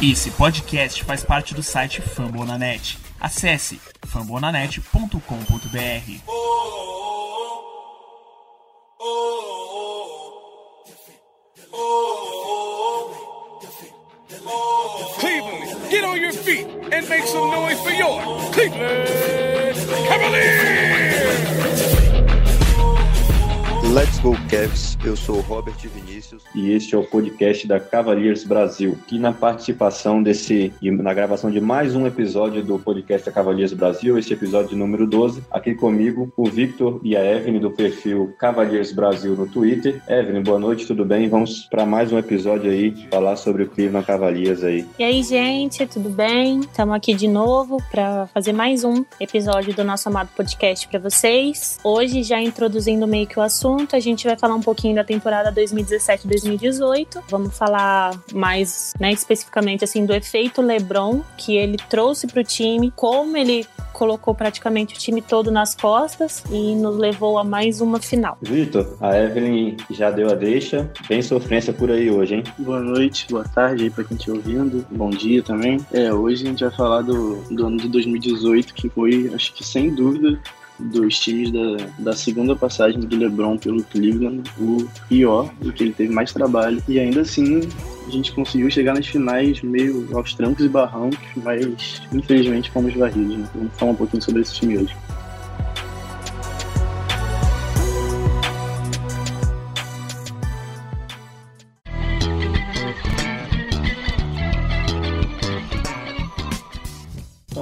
Esse podcast faz parte do site Fambonanet. Acesse fambonanet.com.br. Cleveland, get on your feet and make some noise for your Cleveland Cavaliers! Let's Go Cavs, eu sou Robert Vinícius e este é o podcast da Cavaliers Brasil, que na participação desse, na gravação de mais um episódio do podcast da Cavaliers Brasil, este episódio número 12, aqui comigo o Victor e a Evelyn do perfil Cavaliers Brasil no Twitter. Evelyn, boa noite, tudo bem? Vamos para mais um episódio aí, falar sobre o Cleveland Cavaliers aí. E aí, gente, tudo bem? Estamos aqui de novo para fazer mais um episódio do nosso amado podcast para vocês. Hoje já introduzindo meio que o assunto assunto. A gente vai falar um pouquinho da temporada 2017-2018. Vamos falar mais, né, especificamente assim do efeito LeBron que ele trouxe para o time, como ele colocou praticamente o time todo nas costas e nos levou a mais uma final. Vitor, a Evelyn já deu a deixa. Bem sofrência por aí hoje, hein? Boa noite, boa tarde aí pra quem estiver ouvindo. Bom dia também. É, hoje a gente vai falar do, do ano de 2018, que foi, acho que sem dúvida, dos times da, da segunda passagem do LeBron pelo Cleveland, o pior, o que ele teve mais trabalho. E ainda assim, a gente conseguiu chegar nas finais meio aos trancos e barrancos, mas infelizmente fomos varridos. Né? Vamos falar um pouquinho sobre esse time hoje.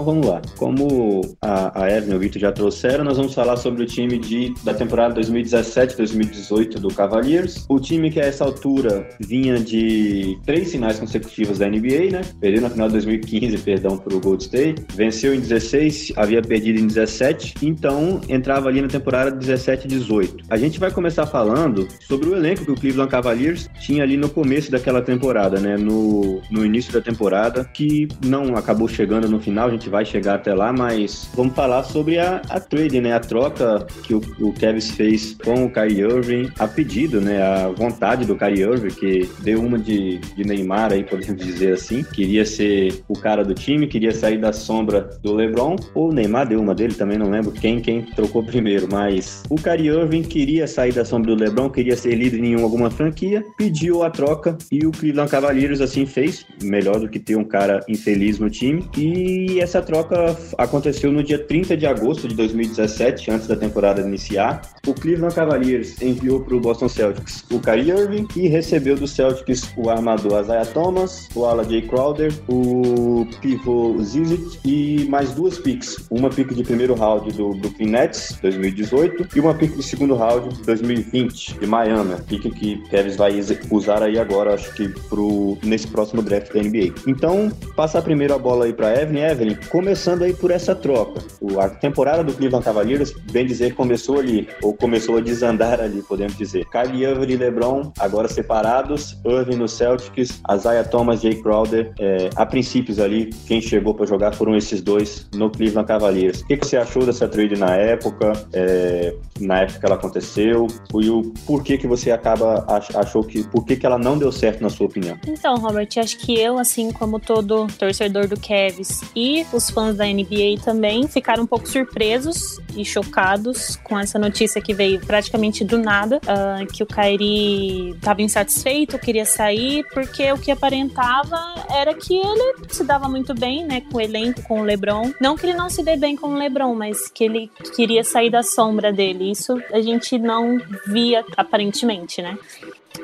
Vamos lá. Como a, a Evelyn e o Vitor já trouxeram, nós vamos falar sobre o time de, da temporada 2017-2018 do Cavaliers. O time que a essa altura vinha de três finais consecutivas da NBA, né? Perdeu na final de 2015, perdão, para o Gold State. Venceu em 16, havia perdido em 17. Então, entrava ali na temporada 17-18. A gente vai começar falando sobre o elenco que o Cleveland Cavaliers tinha ali no começo daquela temporada, né? No, no início da temporada, que não acabou chegando no final. A gente vai vai chegar até lá, mas vamos falar sobre a, a trade, né? A troca que o, o Kevs fez com o Kyrie Irving, a pedido, né? A vontade do Kyrie Irving, que deu uma de, de Neymar aí, podemos dizer assim. Queria ser o cara do time, queria sair da sombra do LeBron. Ou o Neymar deu uma dele, também não lembro quem, quem trocou primeiro, mas o Kyrie Irving queria sair da sombra do LeBron, queria ser líder em alguma franquia, pediu a troca e o Cleveland Cavaliers assim fez, melhor do que ter um cara infeliz no time. E essa troca aconteceu no dia 30 de agosto de 2017, antes da temporada iniciar. O Cleveland Cavaliers enviou para o Boston Celtics o Kyrie Irving e recebeu do Celtics o armador Isaiah Thomas, o ala Jay Crowder, o pivô Zizic e mais duas picks. Uma pick de primeiro round do Brooklyn Nets, 2018, e uma pick de segundo round, 2020, de Miami. Pick que Kevin vai usar aí agora, acho que pro, nesse próximo draft da NBA. Então, passar primeiro a bola aí para Evelyn. Evelyn, começando aí por essa troca. A temporada do Cleveland Cavaliers, bem dizer, começou ali, ou começou a desandar ali, podemos dizer. Kyrie Irving e LeBron, agora separados, Irving no Celtics, Isaiah Thomas, Jay Crowder. É, a princípios ali, quem chegou para jogar foram esses dois no Cleveland Cavaliers. O que, que você achou dessa trade na época, é, na época que ela aconteceu, e o porquê que você acaba, achou que, por que, que ela não deu certo na sua opinião? Então, Robert, acho que eu, assim como todo torcedor do Cavs e os fãs da NBA também ficaram um pouco surpresos e chocados com essa notícia que veio praticamente do nada, uh, que o Kyrie estava insatisfeito, queria sair, porque o que aparentava era que ele se dava muito bem, né, com o elenco, com o LeBron. Não que ele não se dê bem com o LeBron, mas que ele queria sair da sombra dele. Isso a gente não via aparentemente, né?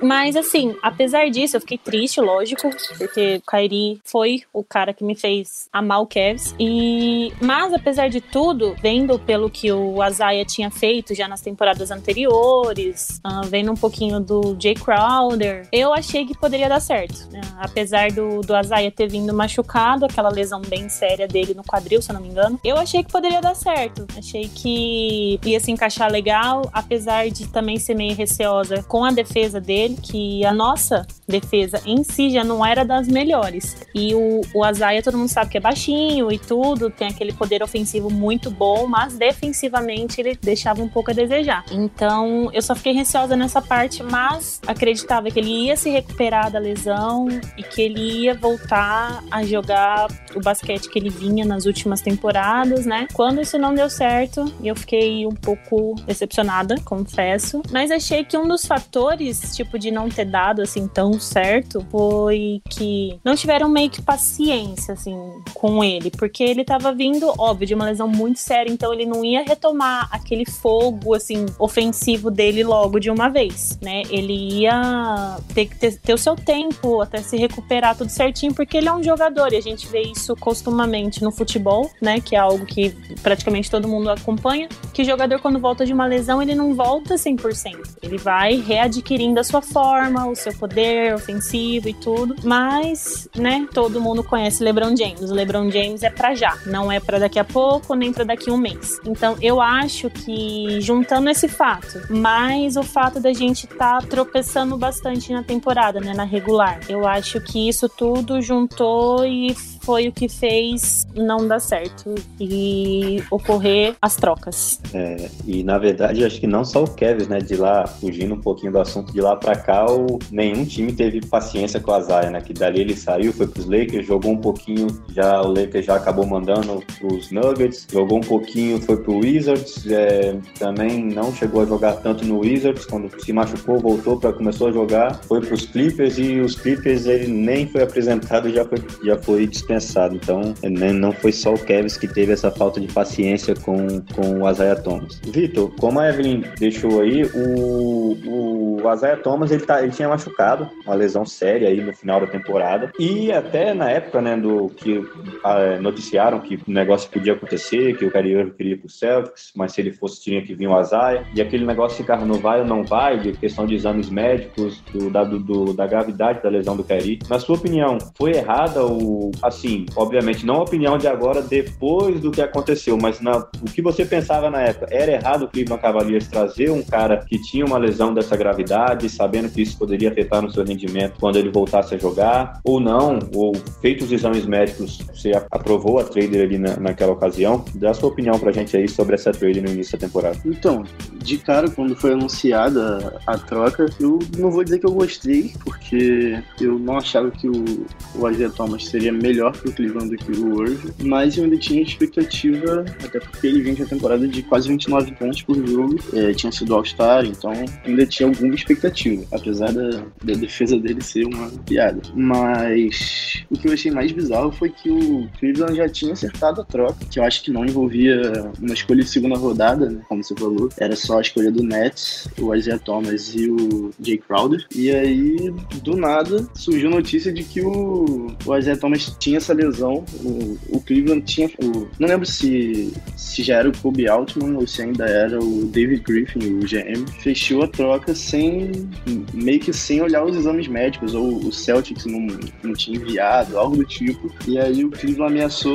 Mas assim, apesar disso, eu fiquei triste, lógico, porque o Kairi foi o cara que me fez amar o Cavs. E mas apesar de tudo, vendo pelo que o Azaia tinha feito já nas temporadas anteriores, uh, vendo um pouquinho do Jay Crowder, eu achei que poderia dar certo. Né? Apesar do, do Azaia ter vindo machucado, aquela lesão bem séria dele no quadril, se eu não me engano, eu achei que poderia dar certo. Achei que ia se encaixar legal, apesar de também ser meio receosa com a defesa dele ele que a nossa defesa em si já não era das melhores. E o, o Azaia, todo mundo sabe que é baixinho e tudo, tem aquele poder ofensivo muito bom, mas defensivamente ele deixava um pouco a desejar. Então eu só fiquei receosa nessa parte, mas acreditava que ele ia se recuperar da lesão e que ele ia voltar a jogar o basquete que ele vinha nas últimas temporadas, né? Quando isso não deu certo, eu fiquei um pouco decepcionada, confesso. Mas achei que um dos fatores, tipo, de não ter dado assim tão certo foi que não tiveram meio que paciência, assim, com ele. Porque ele tava vindo, óbvio, de uma lesão muito séria, então ele não ia retomar aquele fogo, assim, ofensivo dele logo de uma vez, né? Ele ia ter que ter, ter o seu tempo até se recuperar tudo certinho, porque ele é um jogador e a gente vê isso costumamente no futebol, né? Que é algo que praticamente todo mundo acompanha. Que o jogador, quando volta de uma lesão, ele não volta 100%. Ele vai readquirindo a sua forma, o seu poder ofensivo e tudo. Mas, né? Todo mundo conhece LeBron James. O LeBron James é para já, não é para daqui a pouco nem para daqui a um mês. Então, eu acho que juntando esse fato, mais o fato da gente tá tropeçando bastante na temporada, né? Na regular, eu acho que isso tudo juntou e foi o que fez não dar certo e ocorrer as trocas. É, e na verdade, acho que não só o Kevin, né, de lá, fugindo um pouquinho do assunto de lá para cá, o, nenhum time teve paciência com a Zaya, né, que dali ele saiu, foi pros Lakers, jogou um pouquinho, já o Lakers já acabou mandando pros Nuggets, jogou um pouquinho, foi pro Wizards, é, também não chegou a jogar tanto no Wizards, quando se machucou, voltou para começou a jogar, foi pros Clippers e os Clippers ele nem foi apresentado, já foi já foi dispensado pensado. Então, né, não foi só o Kevs que teve essa falta de paciência com, com o Isaiah Thomas. Vitor, como a Evelyn deixou aí, o, o Isaiah Thomas ele, tá, ele tinha machucado, uma lesão séria aí no final da temporada. E até na época né, do que ah, noticiaram que o negócio podia acontecer, que o Kyrie queria ir pro Celtics, mas se ele fosse, tinha que vir o Isaiah. E aquele negócio ficava no vai ou não vai, de questão de exames médicos, do, da, do, da gravidade da lesão do Kyrie. Na sua opinião, foi errada o, assim, assim, obviamente, não a opinião de agora, depois do que aconteceu, mas na, o que você pensava na época, era errado o Cleveland Cavaliers trazer um cara que tinha uma lesão dessa gravidade, sabendo que isso poderia afetar no seu rendimento quando ele voltasse a jogar, ou não, ou feitos os exames médicos, você aprovou a trader ali na, naquela ocasião. Dá sua opinião pra gente aí sobre essa trade no início da temporada. Então, de cara, quando foi anunciada a troca, eu não vou dizer que eu gostei, porque eu não achava que o, o Isaiah Thomas seria melhor melhor pro Cleveland do que o Irving, mas eu ainda tinha expectativa, até porque ele vinha de uma temporada de quase 29 pontos por jogo, é, tinha sido All-Star, então ainda tinha alguma expectativa, apesar da, da defesa dele ser uma piada. Mas o que eu achei mais bizarro foi que o Cleveland já tinha acertado a troca, que eu acho que não envolvia uma escolha de segunda rodada, né, como você falou, era só a escolha do Nets, o Isaiah Thomas e o Jay Crowder. E aí, do nada, surgiu notícia de que o, o Isaiah Thomas tinha essa lesão, o, o Cleveland tinha. O, não lembro se, se já era o Kobe Altman ou se ainda era o David Griffin, o GM, fechou a troca sem. meio que sem olhar os exames médicos, ou o Celtics não, não tinha enviado, algo do tipo. E aí o Cleveland ameaçou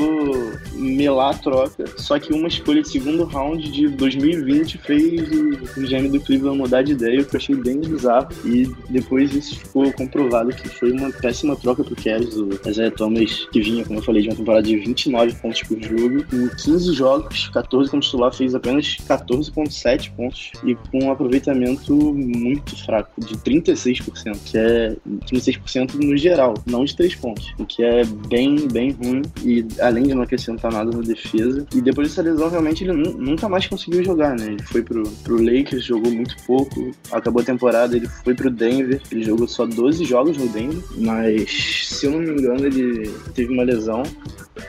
melar a troca, só que uma escolha de segundo round de 2020 fez o, o GM do Cleveland mudar de ideia, o que eu achei bem bizarro. E depois isso ficou comprovado que foi uma péssima troca pro Cavs. O Isaiah Thomas que vinha, como eu falei, de uma temporada de 29 pontos por jogo. Em 15 jogos, 14 como titular, fez apenas 14,7 pontos e com um aproveitamento muito fraco, de 36%, que é 36% no geral, não de 3 pontos, o que é bem, bem ruim e além de não acrescentar nada na defesa. E depois dessa lesão, realmente ele nunca mais conseguiu jogar, né? Ele foi pro, pro Lakers, jogou muito pouco, acabou a temporada, ele foi pro Denver, ele jogou só 12 jogos no Denver, mas se eu não me engano, ele teve uma lesão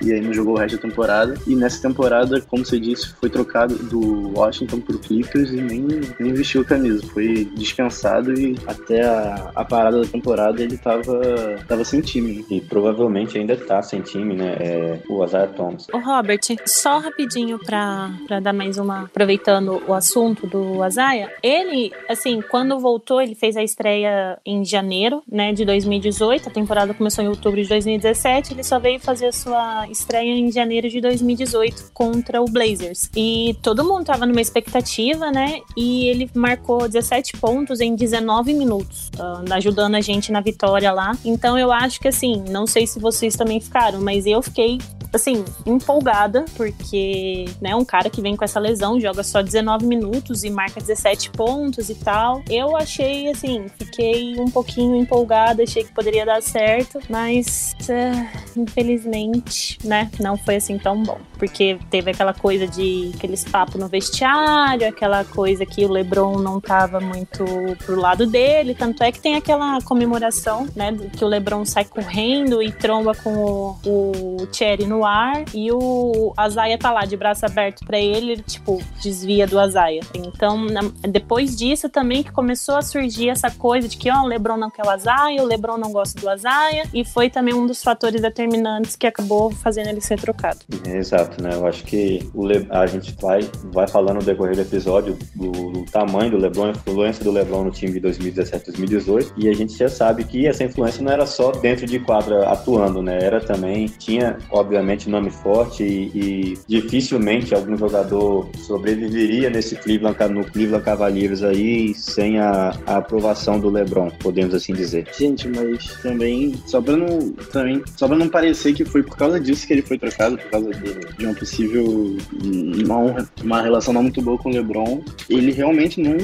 e aí não jogou o resto da temporada. E nessa temporada, como você disse, foi trocado do Washington pro Clippers e nem, nem vestiu a camisa. Foi dispensado e até a, a parada da temporada ele tava, tava sem time. Né? E provavelmente ainda tá sem time, né? É, o Azar Thomas. Ô Robert, só rapidinho pra, pra dar mais uma. Aproveitando o assunto do Azaia, ele, assim, quando voltou, ele fez a estreia em janeiro, né, de 2018. A temporada começou em outubro de 2017. Ele só veio fazer a sua estreia em janeiro de 2018 contra o Blazers. E todo mundo tava numa expectativa, né? E ele marcou 17 pontos em 19 minutos, uh, ajudando a gente na vitória lá. Então eu acho que assim, não sei se vocês também ficaram, mas eu fiquei assim, empolgada, porque, né, um cara que vem com essa lesão, joga só 19 minutos e marca 17 pontos e tal. Eu achei, assim, fiquei um pouquinho empolgada, achei que poderia dar certo, mas, uh, infelizmente, né, não foi assim tão bom. Porque teve aquela coisa de aqueles papos no vestiário, aquela coisa que o LeBron não tava muito pro lado dele, tanto é que tem aquela comemoração, né, que o LeBron sai correndo e tromba com o, o Cherry no ar e o Azaia tá lá de braço aberto para ele, ele, tipo, desvia do Azaia. Então, depois disso também que começou a surgir essa coisa de que, ó, o LeBron não quer o Azaia, o LeBron não gosta do Azaia, e foi também um dos fatores determinantes que acabou fazendo ele ser trocado. exato, né? Eu acho que o Le... a gente vai, vai falando no decorrer do episódio do, do tamanho do LeBron, a influência do LeBron no time de 2017-2018, e a gente já sabe que essa influência não era só dentro de quadra atuando, né? Era também, tinha, obviamente, nome forte e, e dificilmente algum jogador sobreviveria nesse Cleveland, no Cleveland Cavaliers aí sem a, a aprovação do LeBron, podemos assim dizer. Gente, mas também, só pra não, também, só pra não parecer que foi por causa disso que ele foi trocado, por causa de, de uma possível, uma, uma relação não muito boa com o LeBron, ele realmente não,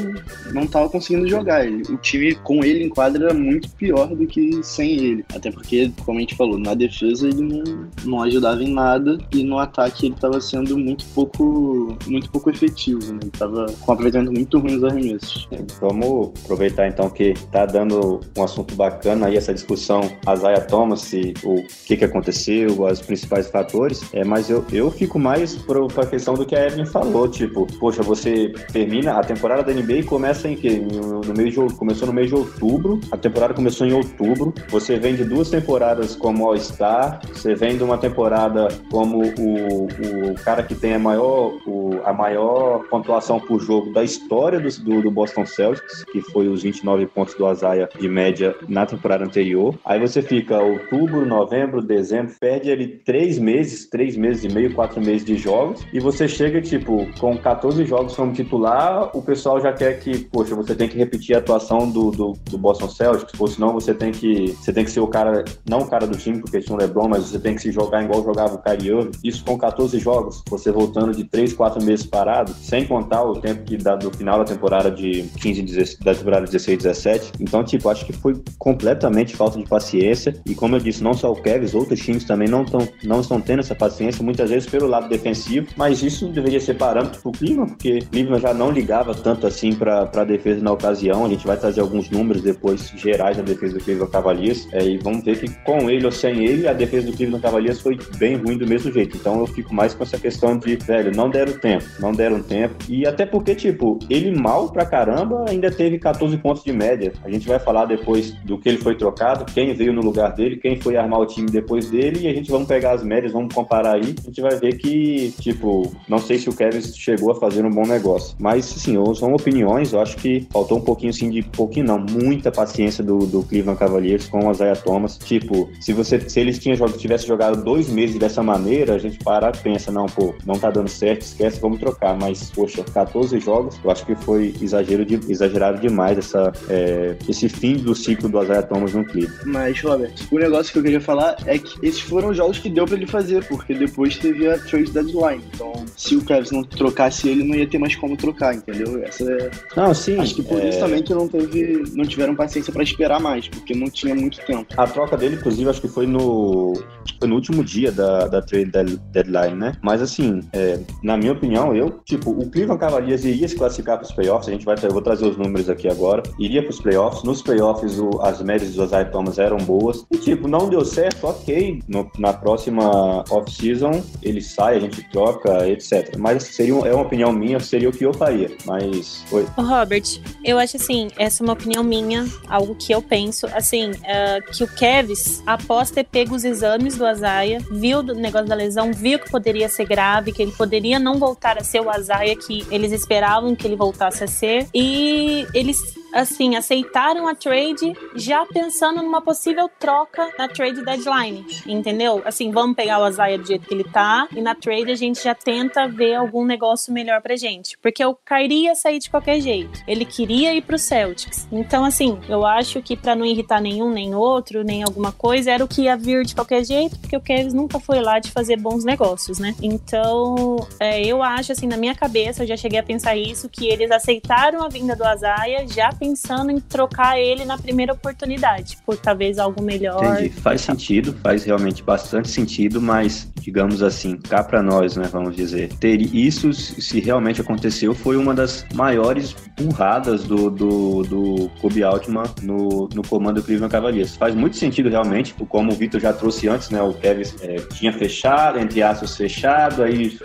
não tava conseguindo jogar. Ele, o time com ele em quadra era muito pior do que sem ele. Até porque, como a gente falou, na defesa ele não, não ajudava em nada e no ataque ele tava sendo muito pouco, muito pouco efetivo, né? Ele tava com muito ruim nos arremessos. Vamos aproveitar então que tá dando um assunto bacana aí essa discussão Isaiah Thomas e o que que aconteceu, os principais fatores, é, mas eu, eu fico mais para a questão do que a Evelyn falou, tipo, poxa, você termina a temporada da NBA e começa em que? No, no mês de, começou no mês de outubro, a temporada começou em outubro, você vem de duas temporadas como All-Star, você vem de uma temporada como o, o cara que tem a maior, o, a maior pontuação por jogo da história do, do, do Boston Celtics, que foi os 29 pontos do Azaia de média na temporada anterior. Aí você fica outubro, novembro, dezembro, perde ali três meses, três meses e meio, quatro meses de jogos, e você chega, tipo, com 14 jogos como titular, o pessoal já quer que, poxa, você tem que repetir a atuação do, do, do Boston Celtics, ou senão você tem que você tem que ser o cara, não o cara do time, porque tinha um LeBron, mas você tem que se jogar igual jogava o Irving. Isso com 14 jogos, você voltando de 3, 4 meses parado, sem contar o tempo que dá do final da temporada de 15, 16, da temporada 16, 17. Então, tipo, acho que foi completamente falta de paciência. E como eu disse, não só o Kevin, outros times também não, tão, não estão tendo essa paciência, muitas vezes pelo lado defensivo, mas isso deveria ser parâmetro para o Cleveland, porque o Cleveland já não ligava tanto assim para a defesa na ocasião. A gente vai trazer alguns números depois gerais da defesa do Cleveland Cavaliers é, e vamos ver que com ele ou sem ele, a defesa do Cleveland Cavaliers foi bem ruim do mesmo jeito. Então eu fico mais com essa questão de, velho, não deram tempo, não deram tempo. E até porque, tipo, ele mal pra caramba ainda teve 14 pontos de média. A gente vai falar depois do que ele foi trocado, quem veio no lugar dele, quem foi armar o time depois dele, e a gente vamos pegar as médias, vamos comparar aí. A gente vai ver que, tipo, não sei se o Kevin chegou a fazer um bom negócio. Mas, assim, são opiniões, eu acho que faltou um pouquinho, assim, de pouquinho não, muita paciência do, do Cleveland Cavaliers com o Isaiah Thomas. Tipo, se você se eles tinham, tivessem jogado dois meses dessa maneira, a gente para e pensa, não, pô, não tá dando certo, esquece, vamos trocar. Mas, poxa, 14 jogos, eu acho que foi exagero de, exagerado demais essa, é, esse fim do ciclo do Isaiah Thomas no clipe. Mas, Robert, o negócio que eu queria falar é que esses foram os jogos que deu para ele fazer, porque depois teve a trade deadline. Então, se o Kevin não trocasse ele, não ia ter mais como trocar, entendeu? Essa é... Não, sim. Acho que por é... isso também que não teve, não tiveram paciência para esperar mais, porque não tinha muito tempo. A troca dele, inclusive, acho que foi no, foi no último dia da, da trade deadline, né? Mas assim, é, na minha opinião, eu, tipo, o Cleveland Cavaliers iria se classificar para os playoffs, a gente vai, eu vou trazer os números aqui agora, iria para os playoffs, nos playoffs o, as médias do Isaiah Thomas eram boas, e tipo, não deu certo, ok, no, na próxima off-season ele sai, a gente troca, etc. Mas seria, é uma opinião minha, seria o que eu faria, mas foi. Robert, eu acho assim, essa é uma opinião minha, algo que eu penso, assim, uh, que o Kevs, após ter pego os exames do Azaia, viu o negócio da lesão, viu que poderia ser grave, que ele poderia não voltar a ser o Azaia que eles esperavam que ele voltasse a ser, e eles assim, aceitaram a trade já pensando numa possível troca na trade deadline, entendeu? Assim, vamos pegar o Azaia do jeito que ele tá e na trade a gente já tenta ver algum negócio melhor pra gente, porque o Kyrie ia sair de qualquer jeito. Ele queria ir pro Celtics. Então, assim, eu acho que para não irritar nenhum nem outro, nem alguma coisa, era o que ia vir de qualquer jeito, porque o Kevin nunca foi lá de fazer bons negócios, né? Então, é, eu acho, assim, na minha cabeça, eu já cheguei a pensar isso, que eles aceitaram a vinda do Azaia já pensando em trocar ele na primeira oportunidade, por talvez algo melhor. Entendi. Faz sentido, faz realmente bastante sentido, mas, digamos assim, cá para nós, né, vamos dizer, ter isso, se realmente aconteceu, foi uma das maiores burradas do, do, do Kobe Altman no, no comando do Cleveland Cavaliers. Faz muito sentido realmente, como o Vitor já trouxe antes, né, o Kevin é, tinha fechado, entre aspas fechado, aí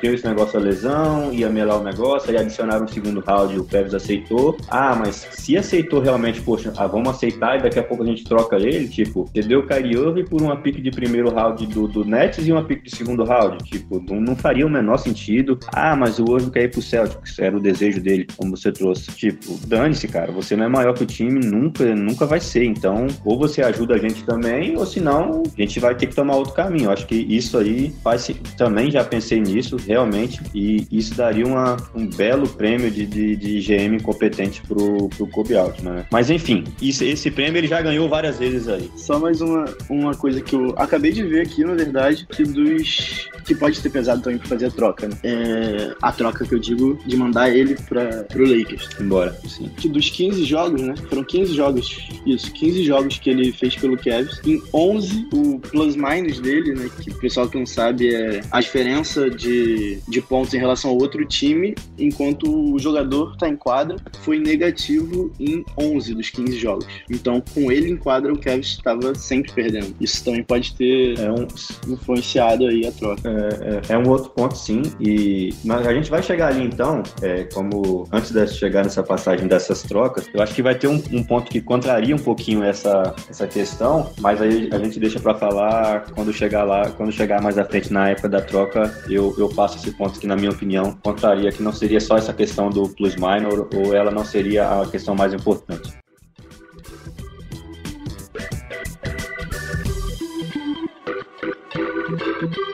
teve esse negócio da lesão, ia melar o negócio, aí adicionaram um segundo round, o Kevin aceitou. Ah, mas se aceitou realmente, poxa, ah, vamos aceitar e daqui a pouco a gente troca ele, tipo, você deu o Kyrie por uma pick de primeiro round do, do Nets e uma pick de segundo round, tipo, não, não faria o menor sentido. Ah, mas o Irving quer ir pro Celtics, era o desejo dele, como você trouxe. Tipo, dane-se, cara, você não é maior que o time, nunca, nunca vai ser. Então, ou você ajuda a gente também, ou senão a gente vai ter que tomar outro caminho. Acho que isso aí faz também já pensei nisso, realmente, e isso daria uma, um belo prêmio de, de, de GM competente pro, pro Kobe Altman, né? Mas enfim, isso, esse prêmio ele já ganhou várias vezes aí. Só mais uma, uma coisa que eu acabei de ver aqui, na verdade, que dos que pode ter pesado também pra fazer a troca, né? É, a troca que eu digo de mandar ele para pro Lakers. Embora, sim. Dos 15 jogos, né? Foram 15 jogos, isso, 15 jogos que ele fez pelo Cavs. Em 11, o plus-minus dele, né? Que o pessoal que não sabe é a diferença de, de pontos em relação ao outro time, enquanto o jogador tá em quadra, foi negativo em 11 dos 15 jogos. Então, com ele em quadra, o Cavs estava sempre perdendo. Isso também pode ter É um, influenciado aí a troca. é, é um outro ponto, sim. E mas a gente vai chegar ali então, é, como antes de chegar nessa passagem dessas trocas, eu acho que vai ter um, um ponto que contraria um pouquinho essa, essa questão, mas aí a gente deixa para falar quando chegar lá, quando chegar mais à frente na época da troca, eu, eu passo esse ponto que, na minha opinião, contraria que não seria só essa questão do plus minor ou ela não seria a questão mais importante. thank you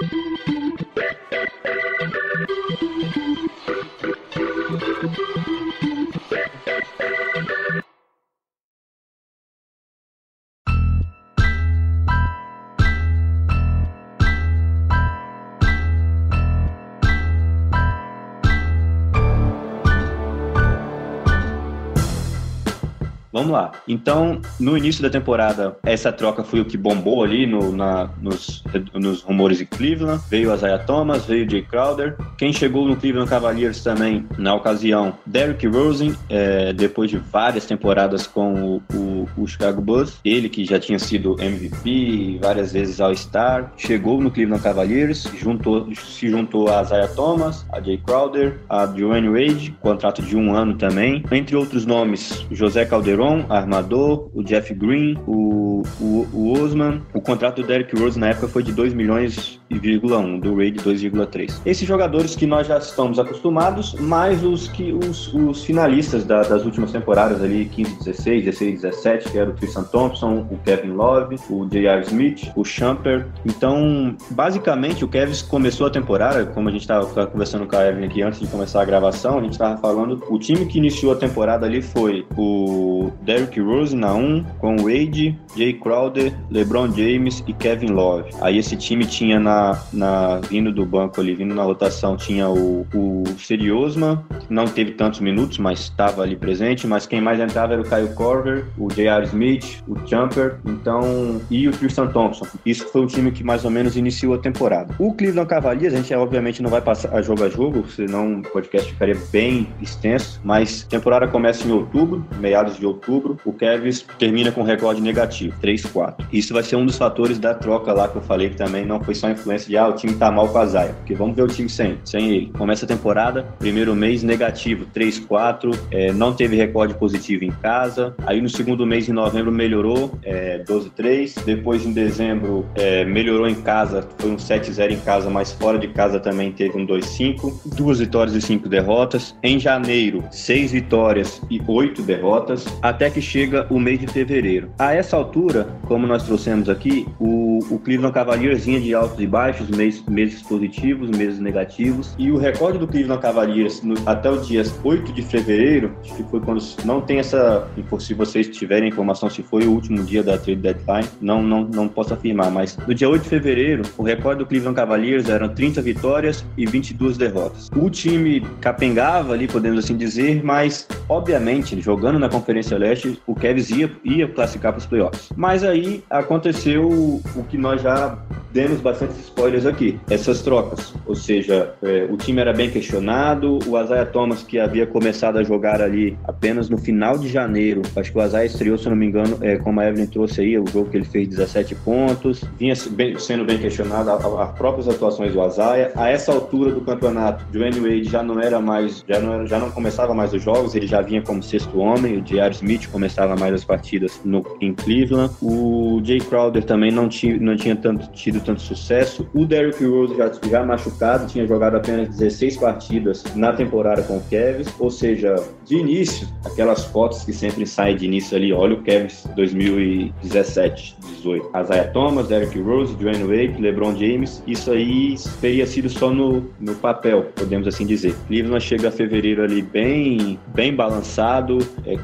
Vamos lá. Então, no início da temporada, essa troca foi o que bombou ali no, na, nos, nos rumores de Cleveland. Veio a Isaiah Thomas, veio Jay Crowder. Quem chegou no Cleveland Cavaliers também, na ocasião, Derrick Rose, é, depois de várias temporadas com o, o, o Chicago Bulls. Ele que já tinha sido MVP, várias vezes All-Star, chegou no Cleveland Cavaliers, juntou, se juntou a Isaiah Thomas, a Jay Crowder, a Dwayne Wade, contrato de um ano também. Entre outros nomes, José Calderon, armador, o Jeff Green, o, o, o Osman. O contrato do Derrick Rose na época foi de 2 milhões e 1, do Ray de 2,3. Esses jogadores que nós já estamos acostumados, mais os que os, os finalistas da, das últimas temporadas ali, 15, 16, 16, 17, que era o Tristan Thompson, o Kevin Love, o J.R. Smith, o Shumper. Então, basicamente, o Kevin começou a temporada, como a gente estava conversando com a Evelyn aqui antes de começar a gravação, a gente estava falando, o time que iniciou a temporada ali foi o Derrick Rose na 1, com Wade, Jay Crowder, LeBron James e Kevin Love. Aí esse time tinha na, na vindo do banco ali, vindo na rotação, tinha o, o Seriosma, não teve tantos minutos, mas estava ali presente, mas quem mais entrava era o Kyle Korver, o J.R. Smith, o Jumper, então, e o Tristan Thompson. Isso foi o time que mais ou menos iniciou a temporada. O Cleveland Cavaliers, a gente obviamente não vai passar jogo a jogo, senão o podcast ficaria bem extenso, mas temporada começa em outubro, meados de outubro, outubro, o Cavs termina com recorde negativo, 3-4. Isso vai ser um dos fatores da troca lá que eu falei que também não foi só influência de ah, o time tá mal com a Zaya, porque vamos ver o time sem, sem ele. Começa a temporada, primeiro mês negativo, 3-4, é, não teve recorde positivo em casa. Aí no segundo mês, em novembro, melhorou, é, 12-3. Depois em dezembro, é, melhorou em casa, foi um 7-0 em casa, mas fora de casa também teve um 2-5. Duas vitórias e cinco derrotas. Em janeiro, seis vitórias e oito derrotas, até que chega o mês de fevereiro. A essa altura, como nós trouxemos aqui, o, o Cleveland Cavaliers vinha de altos e baixos, meses, meses positivos, meses negativos, e o recorde do Cleveland Cavaliers no, até o dia 8 de fevereiro, acho que foi quando não tem essa, se vocês tiverem informação se foi o último dia da trade deadline, não, não, não posso afirmar, mas no dia 8 de fevereiro, o recorde do Cleveland Cavaliers eram 30 vitórias e 22 derrotas. O time capengava ali, podemos assim dizer, mas obviamente, jogando na Conferência Leste, o Cavs ia, ia classificar para os playoffs. Mas aí aconteceu o que nós já demos bastante spoilers aqui, essas trocas. Ou seja, é, o time era bem questionado, o Isaiah Thomas, que havia começado a jogar ali apenas no final de janeiro, acho que o Isaiah estreou, se não me engano, é, como a Evelyn trouxe aí, o jogo que ele fez 17 pontos, vinha bem, sendo bem questionado as próprias atuações do Isaiah. A essa altura do campeonato, Dwayne Wade já não era mais, já não, era, já não começava mais os jogos, ele já vinha como sexto homem, o J.R. Smith começava mais as partidas no, em Cleveland, o Jay Crowder também não tinha, não tinha tanto, tido tanto sucesso, o Derrick Rose já, já machucado, tinha jogado apenas 16 partidas na temporada com o Cavs, ou seja, de início, aquelas fotos que sempre saem de início ali, olha o Cavs 2017, 18. Isaiah Thomas, Derrick Rose, Dwayne Wade, LeBron James, isso aí teria sido só no, no papel, podemos assim dizer. Cleveland chega a fevereiro ali bem, bem balançado, é,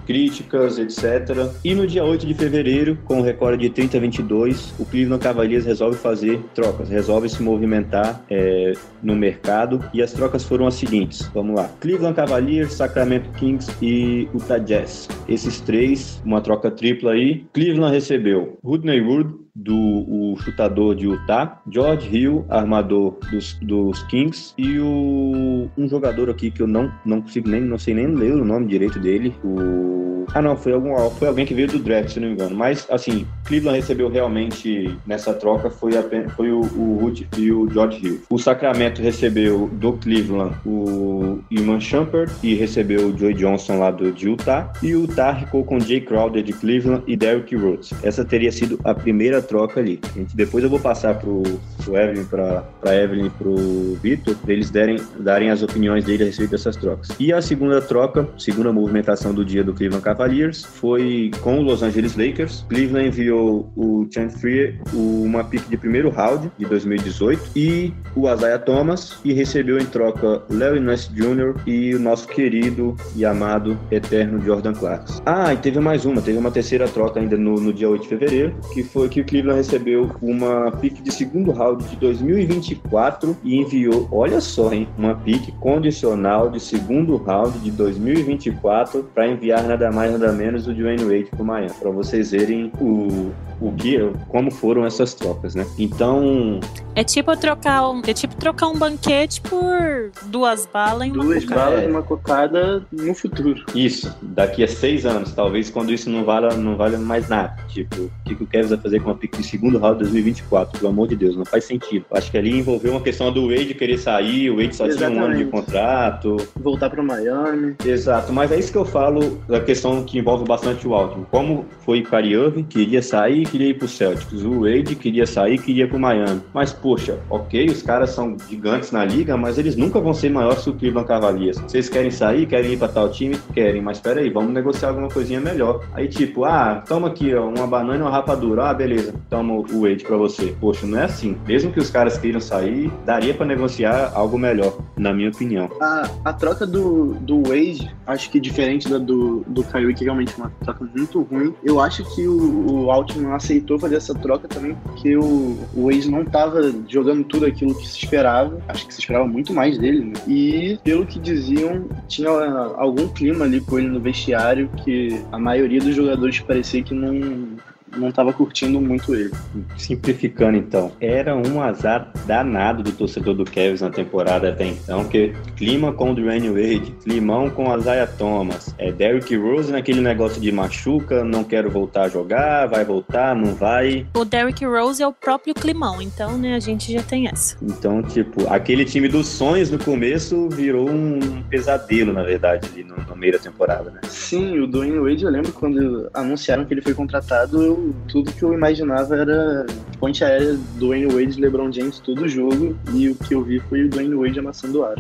críticas, etc. E no dia 8 de fevereiro, com o recorde de 30 a 22, o Cleveland Cavaliers resolve fazer trocas, resolve se movimentar é, no mercado e as trocas foram as seguintes. Vamos lá: Cleveland Cavaliers, Sacramento Kings e Utah Jazz. Esses três, uma troca tripla aí. Cleveland recebeu Rodney Wood, do chutador de Utah, George Hill, armador dos, dos Kings, e o, um jogador aqui que eu não, não consigo nem, não sei nem ler o nome direito dele, o... Ah não, foi, algum, foi alguém que veio do draft, se não me engano. Mas, assim, Cleveland recebeu realmente, nessa troca, foi, apenas, foi o, o e o George Hill. O Sacramento recebeu do Cleveland o Iman Shumpert e recebeu o Joey Johnson lá do, de Utah. E o Utah ficou com Jay Crowder de Cleveland e Derrick Rose. Essa teria sido a primeira troca ali. Gente, depois eu vou passar pro, pro Evelyn, pra, pra Evelyn e pro Vitor, pra eles derem, darem as opiniões dele a respeito dessas trocas. E a segunda troca, segunda movimentação do dia do Cleveland Cavaliers, foi com o Los Angeles Lakers. Cleveland enviou o Chan Free, uma pick de primeiro round de 2018 e o Isaiah Thomas e recebeu em troca Larry Nance Jr. e o nosso querido e amado eterno Jordan Clarkson. Ah, e teve mais uma, teve uma terceira troca ainda no, no dia 8 de fevereiro, que foi que Cleveland recebeu uma pick de segundo round de 2024 e enviou, olha só, hein, uma pick condicional de segundo round de 2024 para enviar nada mais nada menos o Dwayne Wade para Miami, para vocês verem o o que, como foram essas trocas, né? Então. É tipo trocar um, é tipo trocar um banquete por duas balas em uma Duas cocada. balas e uma cocada no futuro. Isso, daqui a seis anos, talvez quando isso não vale, não vale mais nada. Tipo, o que, que o Kevin vai fazer com uma pick de segundo round de 2024? Pelo amor de Deus, não faz sentido. Acho que ali envolveu uma questão do Wade querer sair, o Wade só tinha um ano de Exatamente. contrato. Voltar para Miami. Exato, mas é isso que eu falo da questão que envolve bastante o Alton. Como foi o Kyrie Irving, queria sair, queria ir pro Celtics. O Wade queria sair, queria pro Miami. Mas, poxa, ok, os caras são gigantes na liga, mas eles nunca vão ser maiores que o Cleveland Cavaliers. Vocês querem sair, querem ir pra tal time? Querem, mas peraí, vamos negociar alguma coisinha melhor. Aí, tipo, ah, toma aqui, ó, uma banana e uma rapadura. Ah, beleza, toma o Wade pra você. Poxa, não é assim. Mesmo que os caras queiram sair, daria pra negociar algo melhor, na minha opinião. A, a troca do, do Wade, acho que diferente da do, do Kyrie, que realmente é uma troca muito ruim, eu acho que o, o Altman aceitou fazer essa troca também porque o, o Wade não tava jogando tudo aquilo que se esperava. Acho que se esperava muito mais dele, né? E, pelo que diziam, tinha algum clima ali com ele no vestiário que a maioria dos jogadores parecia que não não tava curtindo muito ele. Simplificando então, era um azar danado do torcedor do Cavs na temporada até então, que clima com o Dwayne Wade, climão com o Isaiah Thomas, é Derrick Rose naquele negócio de machuca, não quero voltar a jogar, vai voltar, não vai. O Derrick Rose é o próprio climão, então, né, a gente já tem essa. Então, tipo, aquele time dos sonhos no começo virou um pesadelo, na verdade, ali no, no meio da temporada, né? Sim, o Dwayne Wade, eu lembro quando anunciaram que ele foi contratado, eu, tudo que eu imaginava era ponte aérea do Dwayne Wade, LeBron James, todo jogo, e o que eu vi foi o Dwayne Wade amassando o ar.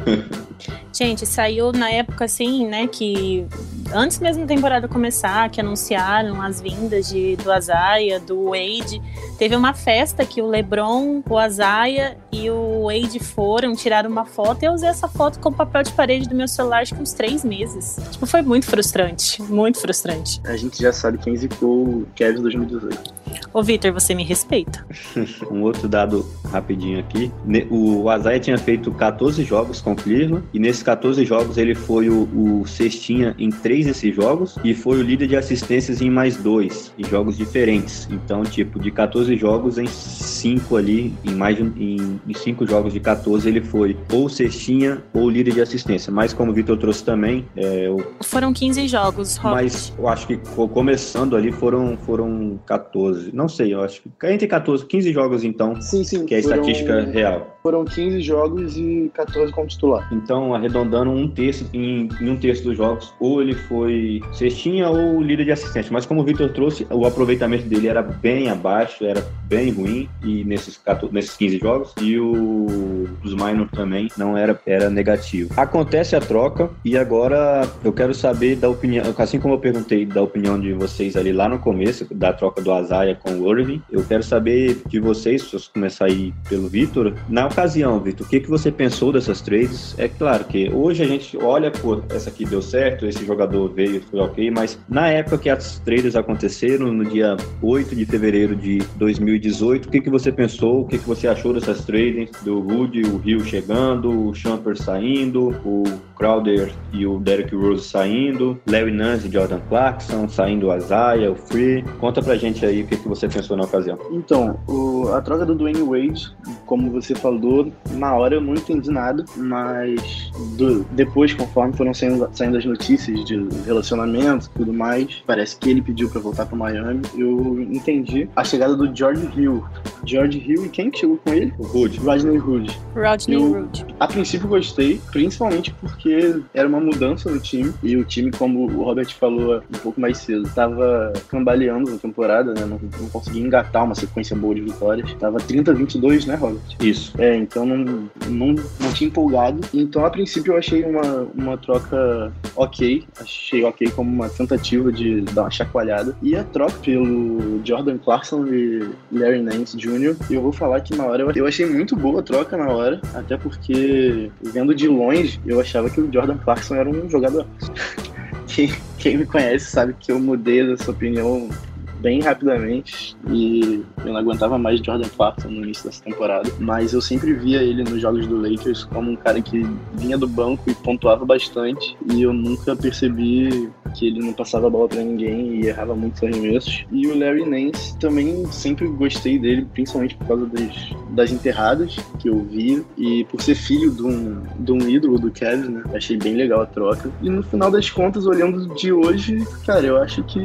Gente, saiu na época assim, né, que antes mesmo da temporada começar, que anunciaram as vindas de, do Azaia, do Wade, teve uma festa que o LeBron, o Azaia e o Wade foram, tiraram uma foto e eu usei essa foto como papel de parede do meu celular acho que uns três meses. Tipo, foi muito frustrante, muito frustrante. A gente já sabe quem zicou o Kevin 2018. Ô, Vitor, você me respeita. um outro dado rapidinho aqui. O Azaia tinha feito 14 jogos com o Cleveland e nesses 14 jogos ele foi o, o cestinha em três desses jogos e foi o líder de assistências em mais dois, em jogos diferentes. Então, tipo, de 14 jogos em cinco ali, em mais de, em, em cinco jogos de 14 ele foi ou cestinha ou líder de assistência. Mas como o Vitor trouxe também, é, o... foram 15 jogos, Robert. Mas eu acho que começando ali foram foram 14. Não sei, eu acho que entre 14, 15 jogos então. Sim, sim. Que é a foram, estatística real. Foram 15 jogos e 14 como titular. Então, arredondando um terço em, em um terço dos jogos, ou ele foi cestinha ou líder de assistência. Mas como o Victor trouxe, o aproveitamento dele era bem abaixo, era bem ruim e nesses, 14, nesses 15 jogos. E o dos minor também não era, era negativo. Acontece a troca e agora eu quero saber da opinião, assim como eu perguntei da opinião de vocês ali lá no começo, da troca do Azaia com o Irving, eu quero saber de vocês, se começar aí pelo Vitor, na ocasião, Vitor, o que, que você pensou dessas trades? É claro que hoje a gente olha, pô, essa aqui deu certo, esse jogador veio, foi ok, mas na época que as trades aconteceram, no dia 8 de fevereiro de 2018, o que, que você pensou, o que, que você achou dessas trades, do Rudy, o Rio chegando, o Champer saindo, o Crowder e o Derrick Rose saindo, Larry Nance e Jordan Clarkson saindo o Isaiah, o Free. Conta pra gente aí o que, que você pensou na ocasião. Então, o, a troca do Dwayne Wade, como você falou, na hora eu não entendi nada, mas do, depois, conforme foram saindo, saindo as notícias de relacionamento e tudo mais, parece que ele pediu para voltar para Miami, eu entendi a chegada do George Hill. George Hill e quem que chegou com ele? O Hood. Rodney Hood. Rodney Hood. A princípio gostei, principalmente porque era uma mudança no time e o time, como o Robert falou um pouco mais cedo, estava cambaleando na temporada, né? Não, não conseguia engatar uma sequência boa de vitórias. Tava 30-22, né, Robert? Isso. É, então não, não, não tinha empolgado. Então, a princípio, eu achei uma, uma troca ok. Achei ok como uma tentativa de dar uma chacoalhada. E a troca pelo Jordan Clarkson e Larry Nance Jr., eu vou falar que na hora eu achei muito boa a troca na hora, até porque vendo de longe, eu achava que o Jordan Clarkson era um jogador. quem, quem me conhece sabe que eu mudei essa opinião bem rapidamente e eu não aguentava mais Jordan Clarkson no início dessa temporada, mas eu sempre via ele nos jogos do Lakers como um cara que vinha do banco e pontuava bastante e eu nunca percebi que ele não passava a bola para ninguém e errava muitos arremessos. E o Larry Nance também sempre gostei dele, principalmente por causa das, das enterradas que eu vi e por ser filho de um, de um ídolo do Kevin, né? Achei bem legal a troca. E no final das contas, olhando de hoje, cara, eu acho que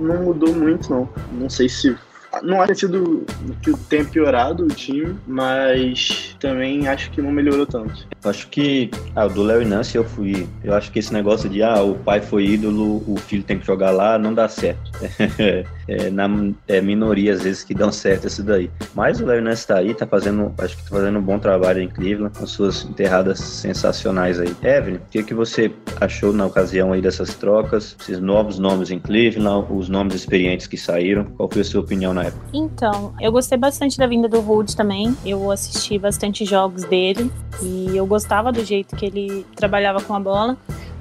não mudou muito, não. Não sei se não acho que sido que tenha piorado o time, mas também acho que não melhorou tanto. Acho que ah, do Larry Nance eu fui. Eu acho que esse negócio de ah, o pai foi ídolo, o filho tem que jogar lá, não dá certo. é, na é, minoria às vezes que dão certo isso daí. Mas o Larry Nance tá aí, tá fazendo, acho que tá fazendo um bom trabalho em Cleveland, com suas enterradas sensacionais aí. Evelyn, o que, que você achou na ocasião aí dessas trocas, esses novos nomes em Cleveland, os nomes experientes que saíram? Qual foi a sua opinião na época? Então, eu gostei bastante da vinda do Hood também. Eu assisti bastante jogos dele e eu gostava do jeito que ele trabalhava com a bola.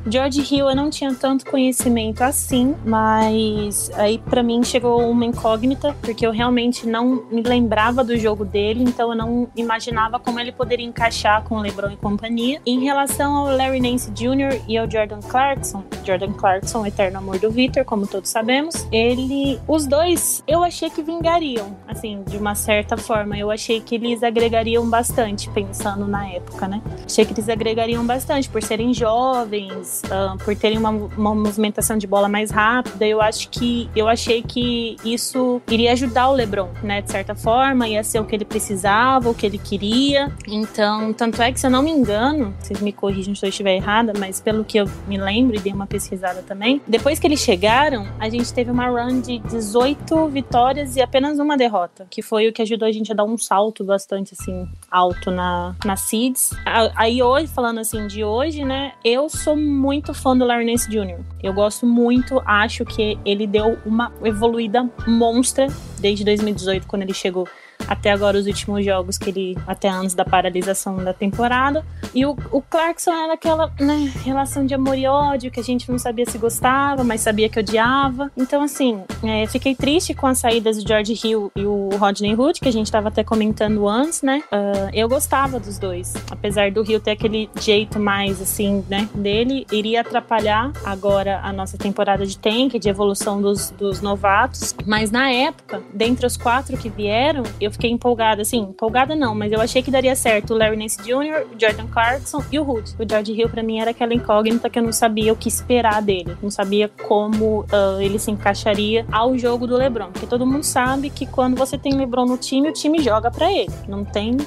George Hill eu não tinha tanto conhecimento assim, mas aí para mim chegou uma incógnita, porque eu realmente não me lembrava do jogo dele, então eu não imaginava como ele poderia encaixar com o LeBron e companhia. Em relação ao Larry Nance Jr. e ao Jordan Clarkson, Jordan Clarkson, eterno amor do Victor, como todos sabemos, ele, os dois, eu achei que vingariam, assim, de uma certa forma. Eu achei que eles agregariam bastante, pensando na época, né? Achei que eles agregariam bastante por serem jovens, uh, por terem uma, uma movimentação de bola mais rápida. Eu acho que eu achei que isso iria ajudar o LeBron, né? De certa forma, ia ser o que ele precisava, o que ele queria. Então, tanto é que se eu não me engano, vocês me corrijam se eu estiver errada, mas pelo que eu me lembro e dei uma pesquisada também, depois que eles chegaram, a gente teve uma run de 18 vitórias e apenas uma derrota, que foi o que ajudou a gente a dar um salto bastante assim alto na, na seeds. Aí hoje, falando assim de hoje, né, eu sou muito fã do Larry Nance Jr. Eu gosto muito, acho que ele deu uma evoluída monstra desde 2018 quando ele chegou até agora os últimos jogos que ele até antes da paralisação da temporada. E o, o Clarkson era aquela né, relação de amor e ódio que a gente não sabia se gostava, mas sabia que odiava. Então assim, é, fiquei triste com as saídas do George Hill e o Rodney Hood, que a gente estava até comentando antes, né? Uh, eu gostava dos dois, apesar do Hill ter aquele jeito mais assim, né, dele, iria atrapalhar agora a nossa temporada de tank, de evolução dos, dos novatos. Mas na época, dentre os quatro que vieram, eu fiquei empolgada, assim, empolgada não, mas eu achei que daria certo o Larry Nance Jr., o Jordan Clarkson e o Hood. O George Hill, pra mim, era aquela incógnita que eu não sabia o que esperar dele. Não sabia como uh, ele se encaixaria ao jogo do LeBron. Porque todo mundo sabe que quando você tem LeBron no time, o time joga para ele. Não tem